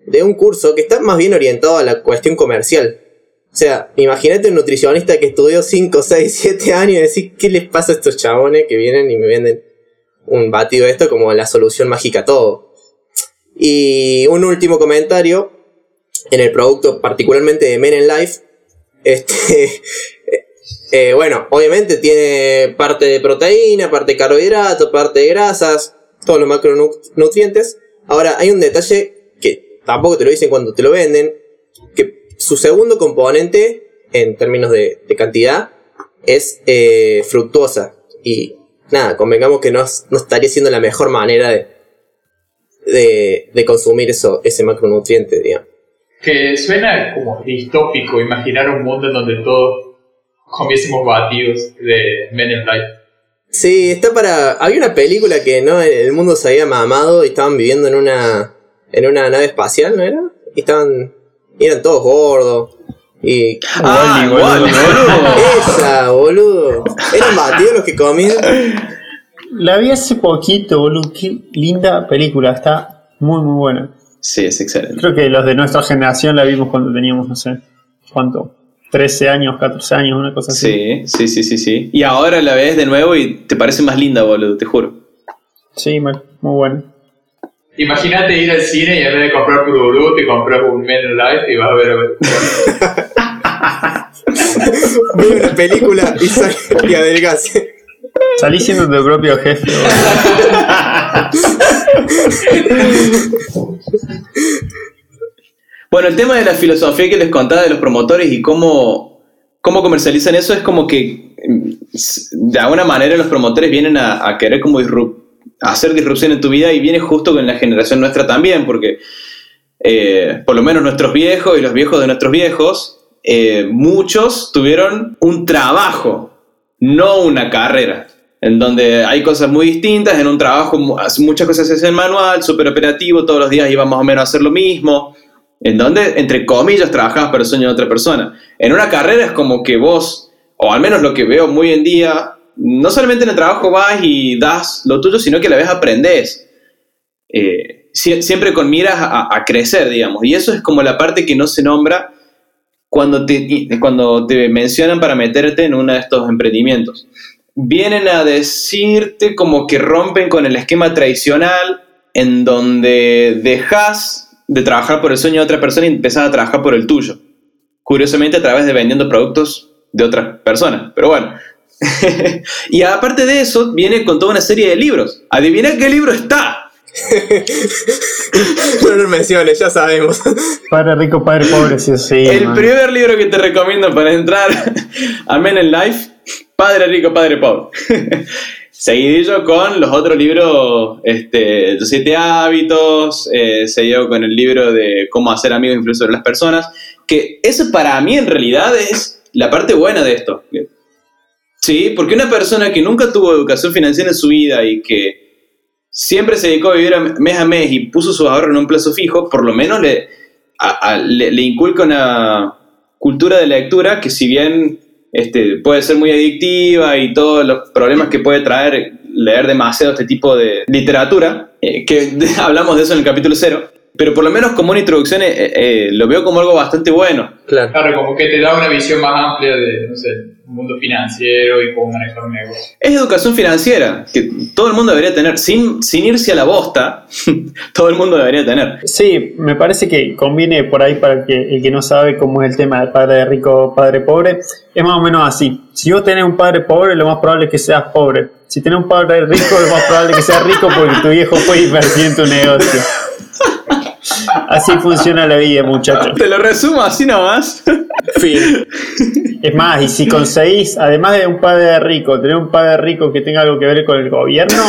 de un curso que está más bien orientado a la cuestión comercial. O sea, imagínate un nutricionista que estudió 5, 6, 7 años y decir, ¿qué les pasa a estos chabones que vienen y me venden un batido de esto como la solución mágica a todo? Y un último comentario, en el producto particularmente de Men in Life, este, eh, bueno, obviamente tiene parte de proteína, parte de carbohidratos, parte de grasas, todos los macronutrientes. Ahora, hay un detalle que tampoco te lo dicen cuando te lo venden, su segundo componente, en términos de, de cantidad, es eh, fructuosa. Y nada, convengamos que no, no estaría siendo la mejor manera de, de, de consumir eso, ese macronutriente, digamos. Que suena como distópico imaginar un mundo en donde todos comiésemos batidos de Men in Life. Sí, está para. Había una película que no el mundo se había mamado y estaban viviendo en una. en una nave espacial, ¿no era? Y estaban. Y eran todos gordos. Y. Ah, igual, boludo. boludo. Esa, boludo. Eran batidos los que comían. La vi hace poquito, boludo. Qué linda película. Está muy, muy buena. Sí, es excelente. Creo que los de nuestra generación la vimos cuando teníamos, no sé, ¿cuánto? 13 años, 14 años, una cosa así. Sí, sí, sí, sí, sí. Y ahora la ves de nuevo y te parece más linda, boludo, te juro. Sí, mal, muy buena. Imagínate ir al cine y en vez de comprar Pururú, te compras un Men in Life y vas a ver. Ve una película y, sal- y adelgase. Salí siendo tu propio jefe. Bueno, el tema de la filosofía que les contaba de los promotores y cómo, cómo comercializan eso es como que mm, de alguna manera los promotores vienen a, a querer como disrup- hacer disrupción en tu vida y viene justo con la generación nuestra también, porque eh, por lo menos nuestros viejos y los viejos de nuestros viejos, eh, muchos tuvieron un trabajo, no una carrera. En donde hay cosas muy distintas, en un trabajo mu- muchas cosas se hacen manual, súper operativo, todos los días iban más o menos a hacer lo mismo, en donde, entre comillas, trabajabas para el sueño de otra persona. En una carrera es como que vos, o al menos lo que veo muy en día, no solamente en el trabajo vas y das lo tuyo, sino que a la vez aprendes. Eh, sie- siempre con miras a, crecer, digamos. Y eso es como la parte que no se nombra cuando te, cuando te mencionan para meterte en uno de estos emprendimientos. Vienen a decirte como que rompen con el esquema tradicional en donde dejas de trabajar por el sueño de otra persona y empezás a trabajar por el tuyo. Curiosamente a través de vendiendo productos de otras personas. Pero bueno. y aparte de eso, viene con toda una serie de libros. Adivina qué libro está. No lo menciones, ya sabemos. Padre rico, padre pobre, sí o sí. El man. primer libro que te recomiendo para entrar a Men in Life, Padre Rico, Padre Pobre. Seguidillo con los otros libros, este, Los Siete Hábitos, eh, seguido con el libro de Cómo hacer amigos e influir sobre las personas, que eso para mí en realidad es la parte buena de esto. Sí, porque una persona que nunca tuvo educación financiera en su vida y que siempre se dedicó a vivir a mes a mes y puso sus ahorros en un plazo fijo, por lo menos le, a- a- le, le inculca una cultura de lectura que si bien este, puede ser muy adictiva y todos los problemas que puede traer leer demasiado este tipo de literatura, eh, que hablamos de eso en el capítulo cero, pero por lo menos como una introducción eh, eh, lo veo como algo bastante bueno. Claro. Claro, como que te da una visión más amplia de, no sé, mundo financiero y cómo manejar un negocio. Es educación financiera, que todo el mundo debería tener, sin, sin irse a la bosta, todo el mundo debería tener. Sí, me parece que conviene por ahí para que el que no sabe cómo es el tema de padre rico, padre pobre, es más o menos así. Si vos tenés un padre pobre, lo más probable es que seas pobre. Si tenés un padre rico, lo más probable es que seas rico porque tu viejo fue invertir en tu negocio. Así funciona la vida, muchachos. Te lo resumo así nomás. Fin. Es más, y si conseguís, además de un padre rico, tener un padre rico que tenga algo que ver con el gobierno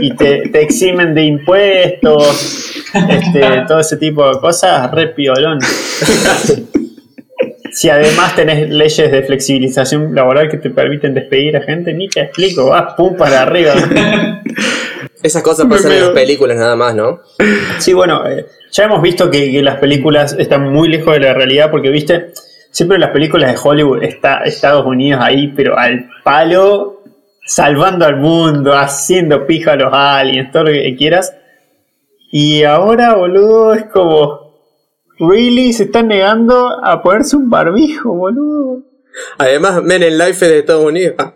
y te, te eximen de impuestos, este, todo ese tipo de cosas, re piolón. Si además tenés leyes de flexibilización laboral que te permiten despedir a gente, ni te explico, vas pum para arriba. Esas cosas pasan en las películas nada más, ¿no? Sí, bueno, eh, ya hemos visto que, que las películas están muy lejos de la realidad porque, viste, siempre en las películas de Hollywood está Estados Unidos ahí, pero al palo, salvando al mundo, haciendo pija a los aliens, todo lo que quieras. Y ahora, boludo, es como... Really, se están negando a ponerse un barbijo, boludo. Además, Men in Life es de Estados Unidos. Ah.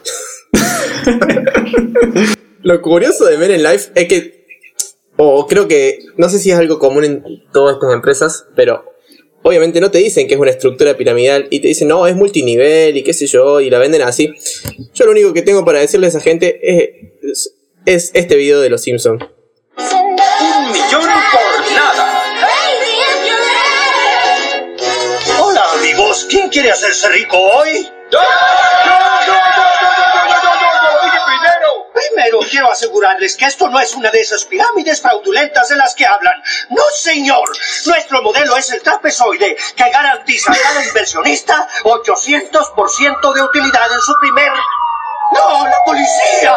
Lo curioso de Men in Life es que, o creo que, no sé si es algo común en todas estas empresas, pero obviamente no te dicen que es una estructura piramidal y te dicen, no, es multinivel y qué sé yo, y la venden así. Yo lo único que tengo para decirle a esa gente es, es, es este video de Los Simpsons. Un millón por nada. Hola amigos, ¿quién quiere hacerse rico hoy? ¡Yo! ¡Yo, yo, primero! Quiero asegurarles que esto no es una de esas pirámides fraudulentas de las que hablan. No, señor. Nuestro modelo es el trapezoide que garantiza a cada inversionista 800% de utilidad en su primer... ¡No, la policía!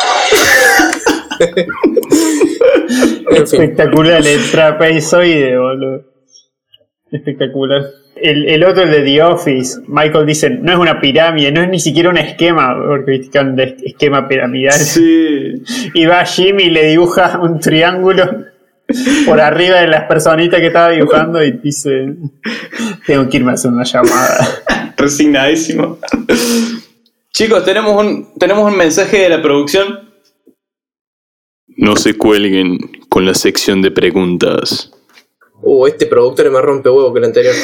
Espectacular el trapezoide, boludo. Espectacular. El, el otro, el de The Office, Michael dice, no es una pirámide, no es ni siquiera un esquema, porque hablan de esquema piramidal. Sí. Y va Jimmy y le dibuja un triángulo por arriba de las personitas que estaba dibujando y dice, tengo que irme a hacer una llamada. Resignadísimo. Chicos, tenemos un, tenemos un mensaje de la producción. No se cuelguen con la sección de preguntas. Uh, este productor es más rompehuevo que el anterior.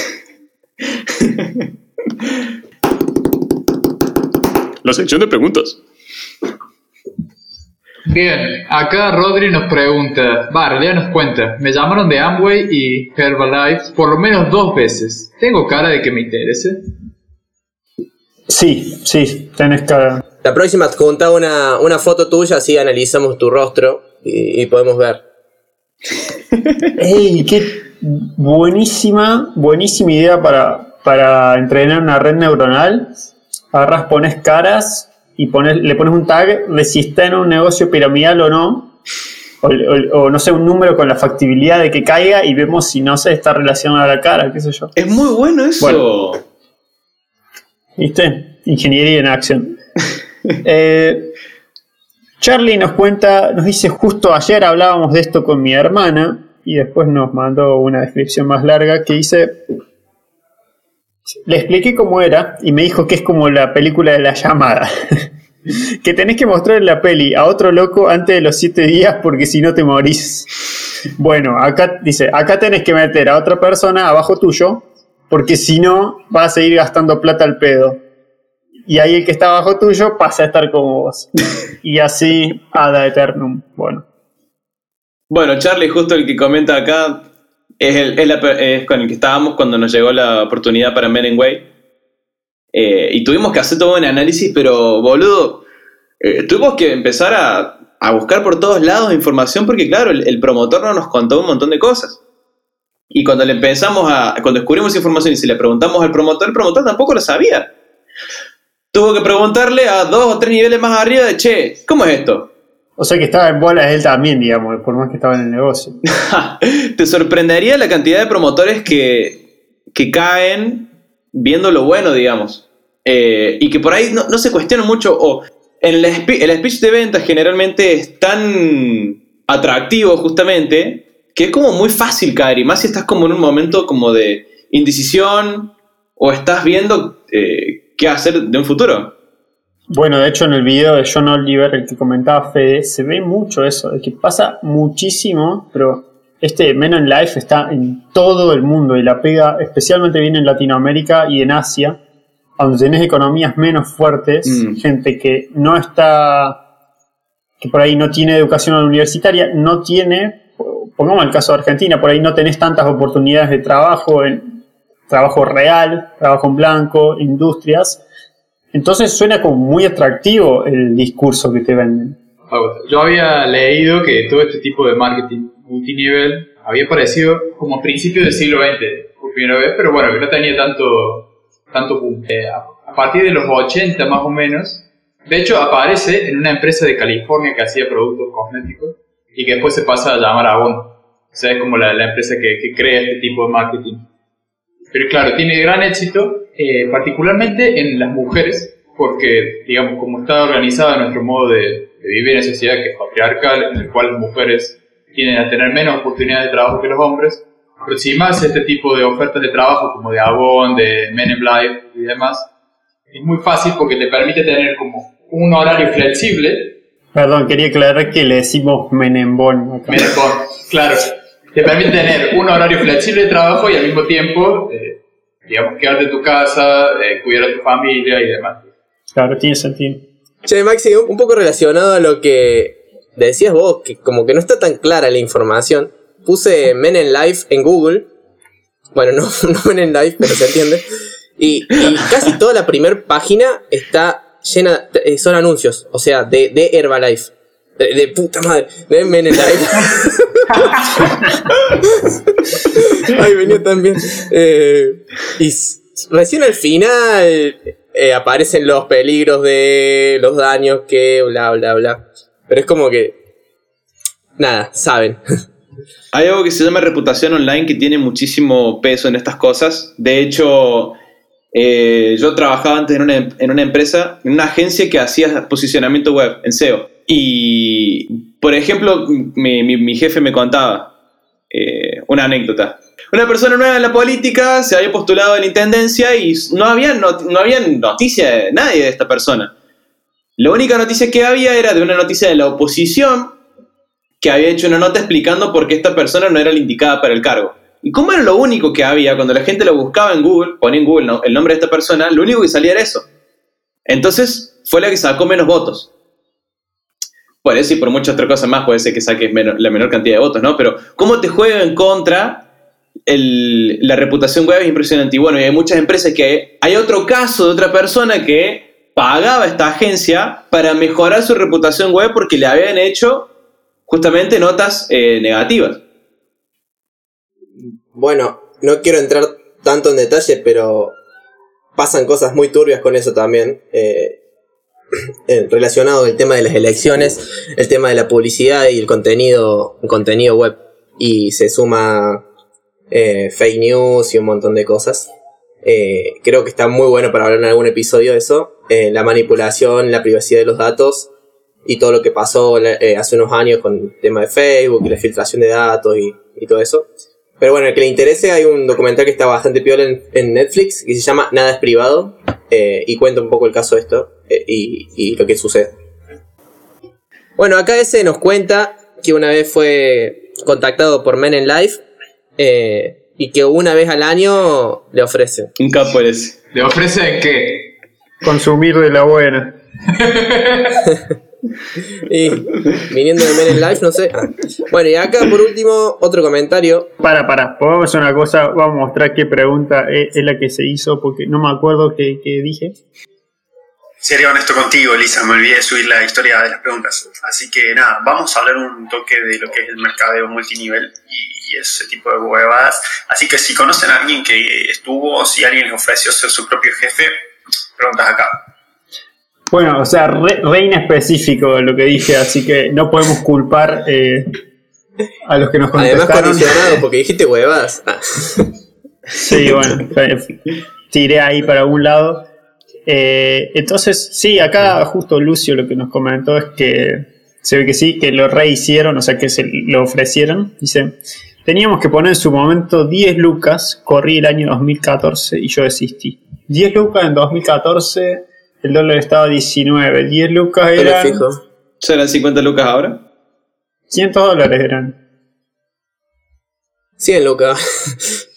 La sección de preguntas. Bien, acá Rodri nos pregunta, va, realidad nos cuenta, me llamaron de Amway y Herbalife por lo menos dos veces. ¿Tengo cara de que me interese? Sí, sí, tenés que... La próxima adjunta una, una foto tuya, así analizamos tu rostro y, y podemos ver. ¡Ey! ¡Qué buenísima, buenísima idea para, para entrenar una red neuronal! Agarras, pones caras y pones, le pones un tag de si está en un negocio piramidal o no. O, o- o no sé, un número con la factibilidad de que caiga y vemos si no se está relacionado a la cara, qué sé yo. Es muy bueno eso. Bueno. ¿Viste? Ingeniería en acción. Eh, Charlie nos cuenta, nos dice, justo ayer hablábamos de esto con mi hermana y después nos mandó una descripción más larga que dice, le expliqué cómo era y me dijo que es como la película de la llamada. que tenés que mostrar la peli a otro loco antes de los siete días porque si no te morís. Bueno, acá dice, acá tenés que meter a otra persona abajo tuyo porque si no vas a seguir gastando plata al pedo. Y ahí el que está abajo tuyo pasa a estar como vos. y así ada eternum. Bueno. Bueno, Charlie, justo el que comenta acá, es, el- es la es con el que estábamos cuando nos llegó la oportunidad para Men Way. Eh, y tuvimos que hacer todo un análisis, pero boludo, eh, tuvimos que empezar a, buscar por todos lados información porque, claro, el, el promotor no nos contó un montón de cosas. Y cuando le empezamos a. Cuando descubrimos información y si le preguntamos al promotor, el promotor tampoco lo sabía. Tuvo que preguntarle a dos o tres niveles más arriba de che, ¿cómo es esto? O sea que estaba en bolas él también, digamos, por más que estaba en el negocio. Te sorprendería la cantidad de promotores que, que caen viendo lo bueno, digamos. Eh, y que por ahí no, no se cuestionan mucho. O en el, el speech de ventas generalmente es tan atractivo, justamente, que es como muy fácil caer. Y más si estás como en un momento como de indecisión o estás viendo eh, qué hacer de un futuro. Bueno, de hecho en el video de John Oliver, el que comentaba Fede, se ve mucho eso, de que pasa muchísimo, pero este Men in Life está en todo el mundo y la pega especialmente bien en Latinoamérica y en Asia, donde tenés economías menos fuertes, Mm. gente que no está, que por ahí no tiene educación universitaria, no tiene, pongamos el caso de Argentina, por ahí no tenés tantas oportunidades de trabajo, en, trabajo real, trabajo en blanco, industrias. Entonces suena como muy atractivo el discurso que te venden. Yo había leído que todo este tipo de marketing multinivel había aparecido como a principios del siglo XX por primera vez, pero bueno, que no tenía tanto, tanto boom. Eh, a, partir de los 80 más o menos, de hecho aparece en una empresa de California que hacía productos cosméticos y que después se pasa a llamar Avon. O sea, es como la, la empresa que, que crea este tipo de marketing. Pero claro, tiene gran éxito, eh, particularmente en las mujeres, porque, digamos, como está organizado nuestro modo de, de vivir en sociedad que es patriarcal, en el cual las mujeres tienden a tener menos oportunidades de trabajo que los hombres, aproximarse a este tipo de ofertas de trabajo, como de Avon, de Men in Life y demás, es muy fácil porque te permite tener como un horario flexible Perdón, quería aclarar que le decimos Menembón. acá. Con- claro, te permite tener un horario flexible de trabajo y al mismo tiempo, eh, digamos, quedarte en tu casa, eh, cuidar a tu familia y demás. Claro, tiene sentido. Che, Maxi, un un poco relacionado a lo que decías vos, que como que no está tan clara la información. Puse Men in Life en Google. Bueno, no, no Men in Life, pero se entiende. Y, y casi toda la primera página está llena, eh, son anuncios, o sea, de, de Herbalife. De, de puta madre. De Men in Life. Ay, venía también. Eh, y recién al final eh, aparecen los peligros de los daños que bla bla bla. Pero es como que. Nada, saben. Hay algo que se llama reputación online que tiene muchísimo peso en estas cosas. De hecho, eh, yo trabajaba antes en una, en una empresa, en una agencia que hacía posicionamiento web en SEO. Y, por ejemplo, mi, mi- jefe me contaba eh, una anécdota. Una persona nueva en la política se había postulado a la intendencia y no había, not- no había noticia de nadie de esta persona. La única noticia que había era de una noticia de la oposición que había hecho una nota explicando por qué esta persona no era la indicada para el cargo. Y como era lo único que había, cuando la gente lo buscaba en Google, ponía en Google el nombre de esta persona, lo único que salía era eso. Entonces fue la que sacó menos votos. Por eso por muchas otras cosas más puede ser que saques la menor cantidad de votos, ¿no? Pero cómo te juega en contra la reputación web es impresionante. Y bueno, y hay muchas empresas que... Hay otro caso de otra persona que pagaba a esta agencia para mejorar su reputación web porque le habían hecho justamente notas eh, negativas. Bueno, no quiero entrar tanto en detalle, pero pasan cosas muy turbias con eso también. eh, relacionado al tema de las elecciones, el tema de la publicidad y el contenido, el contenido web. Y se suma eh, fake news y un montón de cosas. Eh, creo que está muy bueno para hablar en algún episodio de eso. eh, la manipulación, la privacidad de los datos y todo lo que pasó eh, hace unos años con el tema de Facebook y la filtración de datos y todo eso. Pero bueno, el que le interese, hay un documental que está bastante piola en, en Netflix que se llama Nada es privado eh, y cuenta un poco el caso de esto eh, y, y lo que sucede. Bueno, acá ese nos cuenta que una vez fue contactado por Men in Life eh, y que una vez al año le ofrecen. Un capo ese. ¿Le ofrecen qué? Consumir de la buena. Y viniendo de Men in Life, no sé. Bueno, y acá por último, otro comentario. Para, para, podemos hacer una cosa, vamos a mostrar qué pregunta es, es la que se hizo, porque no me acuerdo qué, qué dije. Seré honesto contigo, Elisa, me olvidé de subir la historia de las preguntas. Así que nada, vamos a hablar un toque de lo que es el mercadeo multinivel y, y ese tipo de huevadas. Así que si conocen a alguien que estuvo o si alguien les ofreció ser su propio jefe, preguntas acá. Bueno, o sea, re, re inespecífico lo que dije, así que no podemos culpar eh, a los que nos Además contestaron. condicionado porque dijiste huevas. Ah. Sí, bueno, tiré ahí para algún lado. Eh, entonces, sí, acá justo Lucio lo que nos comentó es que se ve que sí, que lo rehicieron, o sea, que se lo ofrecieron. Dice, teníamos que poner en su momento 10 lucas, corrí el año 2014 y yo desistí. 10 lucas en 2014, el dólar estaba a 19, 10 lucas eran... fijo. ¿Serán 50 lucas ahora? 100 dólares eran. 100 lucas.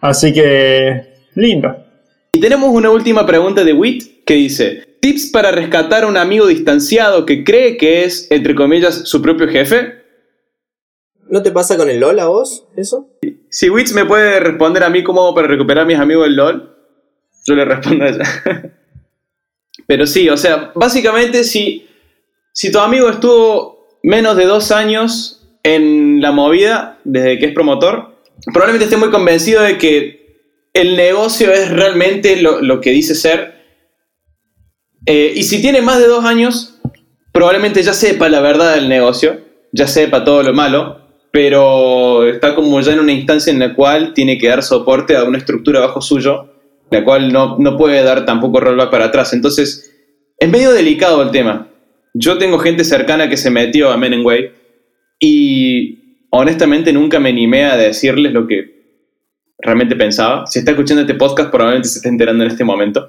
Así que, lindo. Y tenemos una última pregunta de Wit que dice: ¿Tips para rescatar a un amigo distanciado que cree que es, entre comillas, su propio jefe? ¿No te pasa con el LOL a vos eso? Si Wits me puede responder a mí cómo hago para recuperar a mis amigos del LOL, yo le respondo a ella. Pero sí, o sea, básicamente si, si tu amigo estuvo menos de dos años en la movida desde que es promotor, probablemente esté muy convencido de que el negocio es realmente lo, lo que dice ser. Eh, y si tiene más de dos años, probablemente ya sepa la verdad del negocio, ya sepa todo lo malo, pero está como ya en una instancia en la cual tiene que dar soporte a una estructura bajo suyo, la cual no, no puede dar tampoco rollback para atrás. Entonces, es medio delicado el tema. Yo tengo gente cercana que se metió a Men Way y honestamente nunca me animé a decirles lo que realmente pensaba. Si está escuchando este podcast, probablemente se esté enterando en este momento.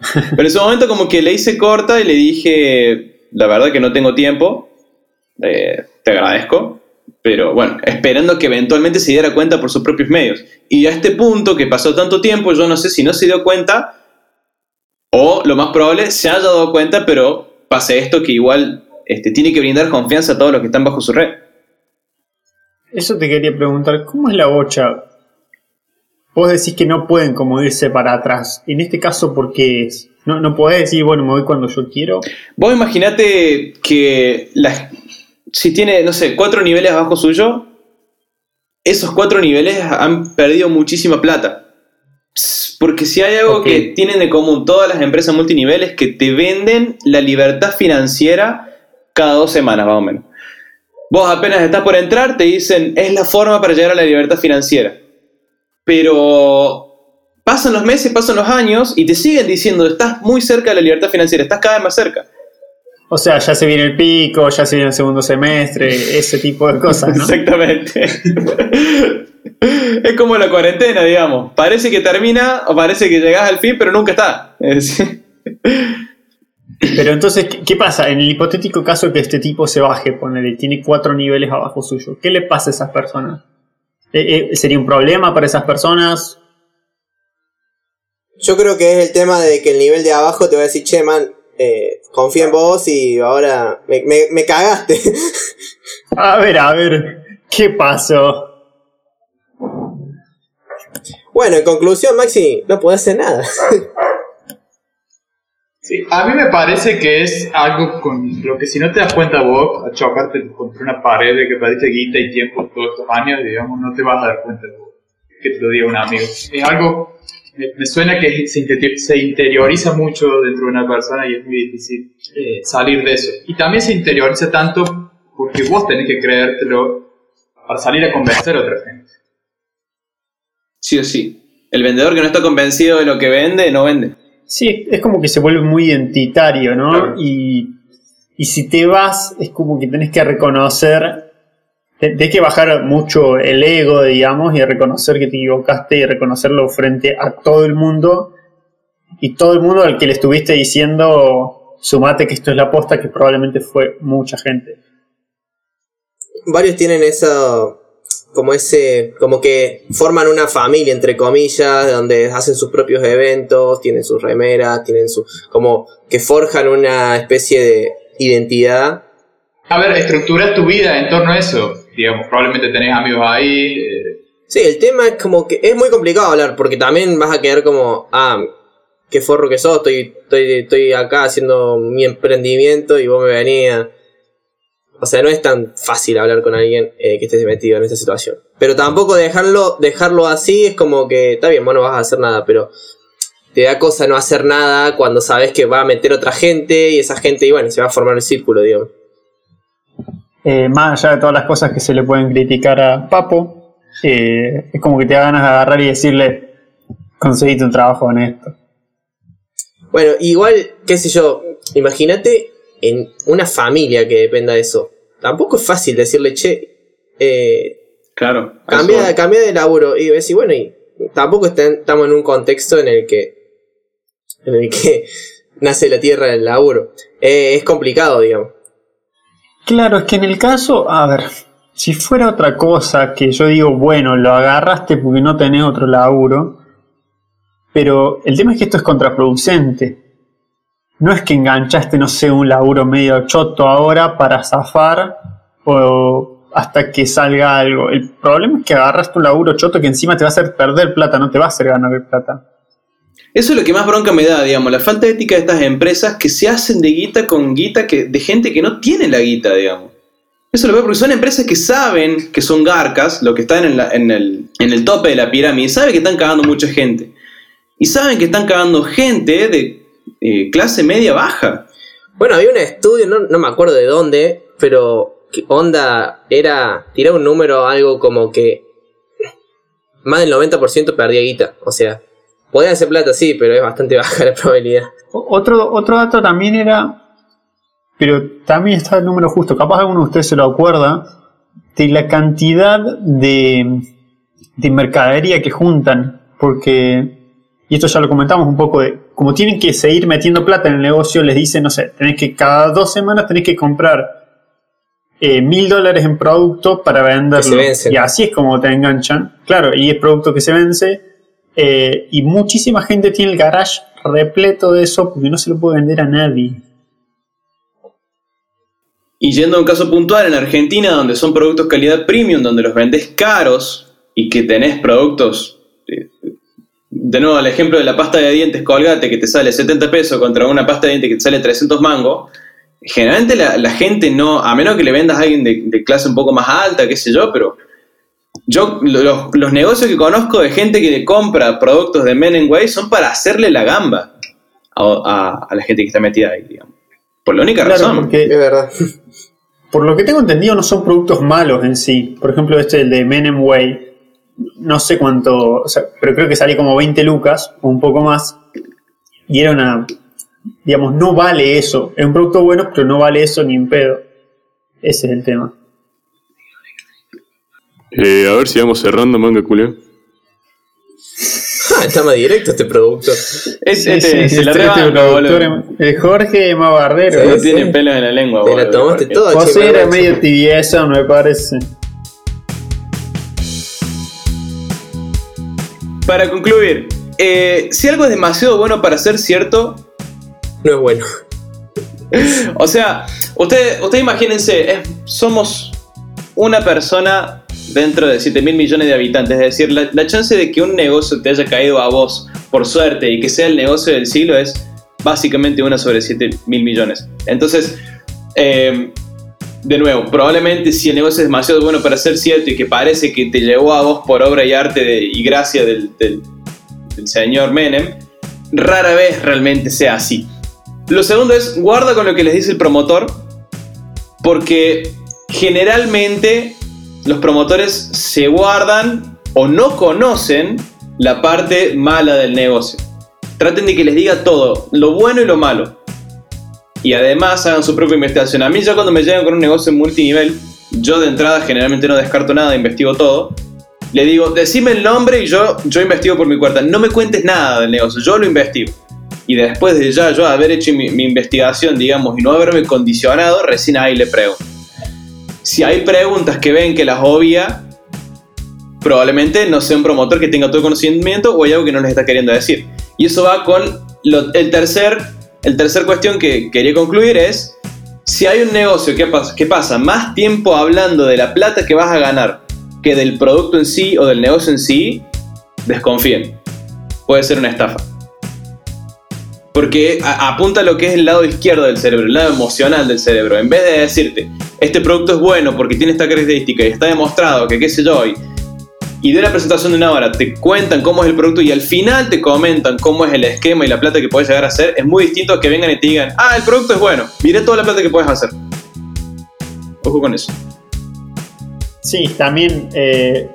Pero en su momento como que le hice corta y le dije, la verdad que no tengo tiempo, eh, te agradezco, pero bueno, esperando que eventualmente se diera cuenta por sus propios medios. Y a este punto que pasó tanto tiempo, yo no sé si no se dio cuenta o lo más probable se haya dado cuenta, pero pase esto que igual este, tiene que brindar confianza a todos los que están bajo su red. Eso te quería preguntar, ¿cómo es la bocha? vos decís que no pueden como irse para atrás. En este caso, ¿por qué es? No, no podés decir, bueno, me voy cuando yo quiero. Vos imaginate que las, si tiene, no sé, cuatro niveles abajo suyo, esos cuatro niveles han perdido muchísima plata. Porque si hay algo que tienen de común todas las empresas multiniveles, que te venden la libertad financiera cada dos semanas, más o menos. Vos apenas estás por entrar, te dicen, es la forma para llegar a la libertad financiera. Pero pasan los meses, pasan los años y te siguen diciendo, estás muy cerca de la libertad financiera, estás cada vez más cerca. O sea, ya se viene el pico, ya se viene el segundo semestre, ese tipo de cosas, ¿no? Exactamente. es como la cuarentena, digamos. Parece que termina o parece que llegás al fin, pero nunca está. Es Pero entonces, ¿qué, qué pasa? En el hipotético caso que este tipo se baje, ponele, tiene cuatro niveles abajo suyo, ¿qué le pasa a esas personas? Eh, eh, ¿Sería un problema para esas personas? Yo creo que es el tema de que el nivel de abajo te va a decir, che, man, eh, confía en vos y ahora me, me, me cagaste. A ver, a ver, ¿qué pasó? bueno, en conclusión, Maxi, no puede hacer nada. Sí, a mí me parece que es algo con lo que si no te das cuenta vos, a chocarte contra una pared de que parece guita y tiempo todos estos años, digamos, no te vas a dar cuenta vos, que te lo diga un amigo. Es algo, me, me suena que se, interi- se interioriza mucho dentro de una persona y es muy difícil eh, salir de eso. Y también se interioriza tanto porque vos tenés que creértelo para salir a convencer a otra gente. sí o sí. El vendedor que no está convencido de lo que vende, no vende. Sí, es como que se vuelve muy identitario, ¿no? Claro. Y, y si te vas, es como que tenés que reconocer, tenés que bajar mucho el ego, digamos, y reconocer que te equivocaste y reconocerlo frente a todo el mundo. Y todo el mundo al que le estuviste diciendo, sumate que esto es la posta, que probablemente fue mucha gente. Varios tienen eso, como ese, como que forman una familia, entre comillas, donde hacen sus propios eventos, tienen sus remeras, tienen su, como que forjan una especie de identidad. A ver, estructuras tu vida en torno a eso. Digamos, probablemente tenés amigos ahí. eh, Sí, el tema es como que es muy complicado hablar, porque también vas a quedar como, ah, qué forro que sos, estoy, estoy, estoy acá haciendo mi emprendimiento y vos me venís O sea, no es tan fácil hablar con alguien eh, que estés metido en esta situación. Pero tampoco dejarlo, dejarlo así es como que, está bien, vos no vas a hacer nada, pero te da cosa no hacer nada cuando sabes que va a meter otra gente y esa gente, y bueno, se va a formar el círculo, digamos. Eh, más allá de todas las cosas que se le pueden criticar a Papo, eh, es como que te da ganas de agarrar y decirle, conseguiste un trabajo honesto. Bueno, igual, qué sé yo, imagínate en una familia que dependa de eso. Tampoco es fácil decirle, che, eh, Claro. cambia, cambia de laburo. Y decir, bueno, y tampoco estamos en un contexto en el que en el que nace la tierra del laburo. Eh, es complicado, digamos. Claro, es que en el caso, a ver, si fuera otra cosa que yo digo, bueno, lo agarraste porque no tenés otro laburo, pero el tema es que esto es contraproducente. No es que enganchaste, no sé, un laburo medio choto ahora para zafar o hasta que salga algo. El problema es que agarraste un laburo choto que encima te va a hacer perder plata, no te va a hacer ganar plata. Eso es lo que más bronca me da, digamos, la falta ética de estas empresas que se hacen de guita con guita que, de gente que no tiene la guita, digamos. Eso lo veo porque son empresas que saben que son garcas, lo que están en, la- en el, en el tope de la pirámide, saben que están cagando mucha gente. Y saben que están cagando gente de eh, clase media baja. Bueno, había un estudio, no, no me acuerdo de dónde, pero que onda era tirar un número algo como que más del 90% perdía guita. O sea, podía hacer plata, sí, pero es bastante baja la probabilidad. Otro, otro dato también era, pero también está el número justo, capaz alguno de ustedes se lo acuerda, de la cantidad de, de mercadería que juntan, porque, y esto ya lo comentamos un poco, de como tienen que seguir metiendo plata en el negocio, les dicen, no sé, tenés que cada dos semanas tenés que comprar eh, mil dólares en producto para venderlo. Y así es como te enganchan. Claro, y es producto que se vence. Eh, y muchísima gente tiene el garage repleto de eso porque no se lo puede vender a nadie. Y yendo a un caso puntual, en Argentina, donde son productos calidad premium, donde los vendes caros y que tenés productos eh, de nuevo, el ejemplo de la pasta de dientes Colgate que te sale 70 pesos contra una pasta de dientes que te sale 300 mangos, generalmente la, la gente no, a menos que le vendas a alguien de, de clase un poco más alta, qué sé yo, pero yo los, los negocios que conozco de gente que compra productos de Men and Way son para hacerle la gamba a, a- a la gente que está metida ahí, digamos. Por la única Claro, razón. porque Es verdad. por lo que tengo entendido no son productos malos en sí. Por ejemplo, este el de Menem Way, no sé cuánto, o sea, pero creo que salía como 20 lucas o un poco más. Y era una, digamos, no vale eso. Es un producto bueno, pero no vale eso ni en pedo. Ese es el tema. Eh, a ver si vamos cerrando, manga culeo. Ah, está más directo este producto. Es, Sí, este, sí, se la este- este el Jorge es más bardero. Sí, No tiene pelos en la lengua, Te la boludo, tomaste porque- toda, José che, era medio tibieza, me parece. Para concluir, eh, si algo es demasiado bueno para ser cierto, No es bueno. O sea, ustedes usted imagínense, es- somos una persona dentro de 7 mil millones de habitantes. Es decir, la, la chance de que un negocio te haya caído a vos por suerte y que sea el negocio del siglo es básicamente una sobre 7 mil millones. Entonces, eh, de nuevo, probablemente si el negocio es demasiado bueno para ser cierto y que parece que te llegó a vos por obra y arte y gracia del- del señor Menem, rara vez realmente sea así. Lo segundo es, guarda con lo que les dice el promotor, porque generalmente los promotores se guardan o no conocen la parte mala del negocio. Traten de que les diga todo, lo bueno y lo malo. Y además hagan su propia investigación. A mí ya cuando me llegan con un negocio multinivel, yo de entrada generalmente no descarto nada, investigo todo. Le digo, decime el nombre y yo, yo investigo por mi cuenta. No me cuentes nada del negocio, yo lo investigo. Y después de ya yo haber hecho mi, investigación, digamos, y no haberme condicionado, recién ahí le pregunto. Si hay preguntas que ven que las obvia, probablemente no sea un promotor que tenga todo el conocimiento o hay algo que no les está queriendo decir. Y eso va con el tercer, el tercer cuestión que quería concluir es, si hay un negocio que pasa, que pasa más tiempo hablando de la plata que vas a ganar que del producto en sí o del negocio en sí, desconfíen. Puede ser una estafa. Porque apunta a lo que es el lado izquierdo del cerebro, el lado emocional del cerebro. En vez de decirte, este producto es bueno porque tiene esta característica y está demostrado que qué sé yo, y, de una presentación de una hora te cuentan cómo es el producto y al final te comentan cómo es el esquema y la plata que puedes llegar a hacer, es muy distinto a que vengan y te digan, ah, el producto es bueno, miré toda la plata que puedes hacer. Ojo con eso. Sí, también eh,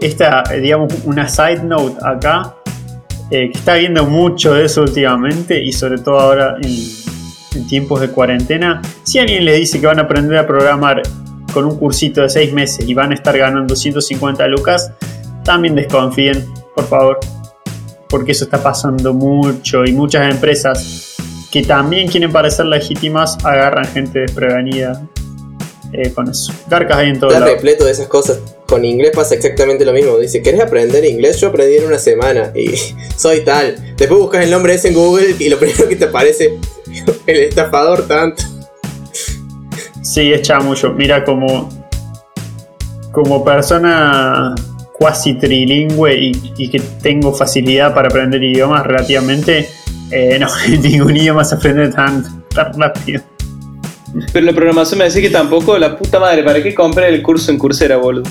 esta, eh, digamos, una side note acá, eh, que está viendo mucho de eso últimamente y sobre todo ahora en, en tiempos de cuarentena. Si alguien le dice que van a aprender a programar con un cursito de 6 meses y van a estar ganando 150 lucas, también desconfíen, por favor, porque eso está pasando mucho y muchas empresas que también quieren parecer legítimas agarran gente desprevenida eh, con eso. Garcas hay en todo Está lado. repleto de esas cosas. Con inglés pasa exactamente lo mismo. Dice, ¿querés aprender inglés? Yo aprendí en una semana y soy tal. Después buscas el nombre ese en Google y lo primero que te aparece, el estafador tanto. Sí, es chamullo. Mira, como, como persona cuasi trilingüe y, y que tengo facilidad para aprender idiomas relativamente, eh, no, ningún idioma se aprende tan, tan rápido. Pero la programación me decía que tampoco, la puta madre, ¿para qué compré el curso en Coursera, boludo?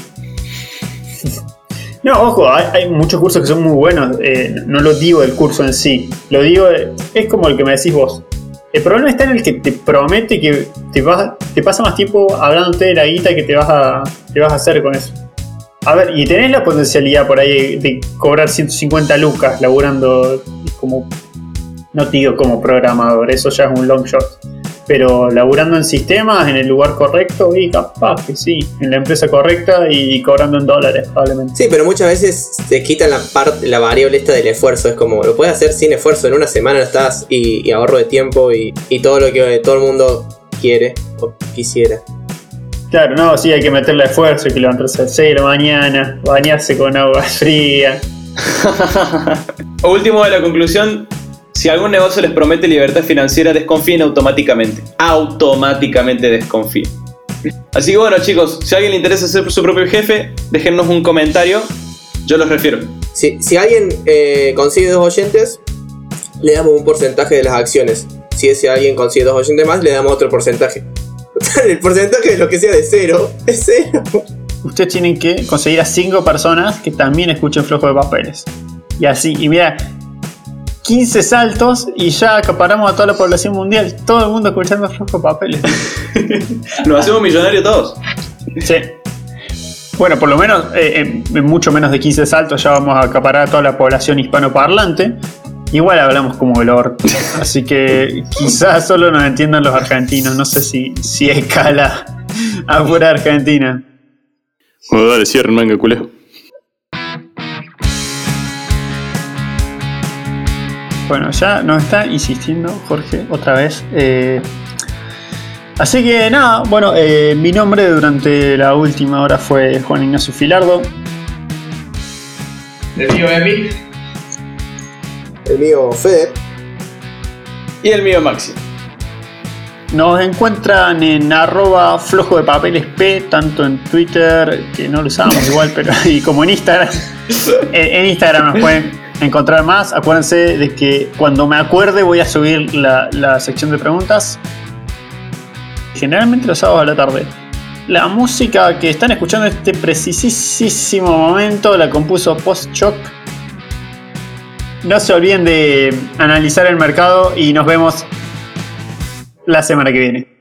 No, ojo, hay, hay muchos cursos que son muy buenos. eh, no lo digo del curso en sí. Lo digo, es como el que me decís vos. El problema está en el que te promete que te, vas, te pasa más tiempo hablándote de la guita que te vas, a, te vas a hacer con eso. A ver, y tenés la potencialidad por ahí de cobrar 150 lucas laburando como. No te digo como programador, eso ya es un long shot. Pero laburando en sistemas, en el lugar correcto, y capaz que sí, en la empresa correcta y cobrando en dólares, probablemente. Sí, pero muchas veces te quitan la parte, la variable esta del esfuerzo. Es como, lo puedes hacer sin esfuerzo. En una semana estás y, y ahorro de tiempo y, y todo lo que todo el mundo quiere o quisiera. Claro, no, sí, hay que meterle esfuerzo, hay que levantarse a las 6 de la mañana, bañarse con agua fría. Último de la conclusión, si algún negocio les promete libertad financiera, desconfíen automáticamente. Automáticamente desconfíen. Así que bueno chicos, si a alguien le interesa ser su propio jefe, déjennos un comentario, yo los refiero. Si, si alguien eh, consigue dos oyentes, le damos un porcentaje de las acciones. Si ese alguien consigue dos oyentes más, le damos otro porcentaje. El porcentaje de lo que sea de cero es cero. Ustedes tienen que conseguir a cinco personas que también escuchen Flojo de Papeles. Y así, y mira, 15 saltos y ya acaparamos a toda la población mundial. Todo el mundo escuchando Flojo de Papeles. Nos hacemos millonarios todos. Sí. Bueno, por lo menos eh, en, en mucho menos de 15 saltos ya vamos a acaparar a toda la población hispanoparlante. Igual hablamos como el orto. Así que quizás solo nos entiendan los argentinos. No sé si, si escala afuera de Argentina. Bueno, dale, cierren manga culeo. Bueno, ya nos está insistiendo Jorge otra vez. eh, así que nada, bueno, eh, mi nombre durante la última hora fue Juan Ignacio Filardo. El mío Emi. El mío, Fede. Y el mío Maxi. Nos encuentran en arroba flojo de papeles P, tanto en Twitter, que no lo usamos igual, pero y como en Instagram. En, en Instagram nos pueden encontrar más. Acuérdense de que cuando me acuerde voy a subir la, la sección de preguntas. Generalmente los sábados a la tarde. La música que están escuchando en este precisísimo momento la compuso Post Shock. No se olviden de analizar el mercado y nos vemos la semana que viene.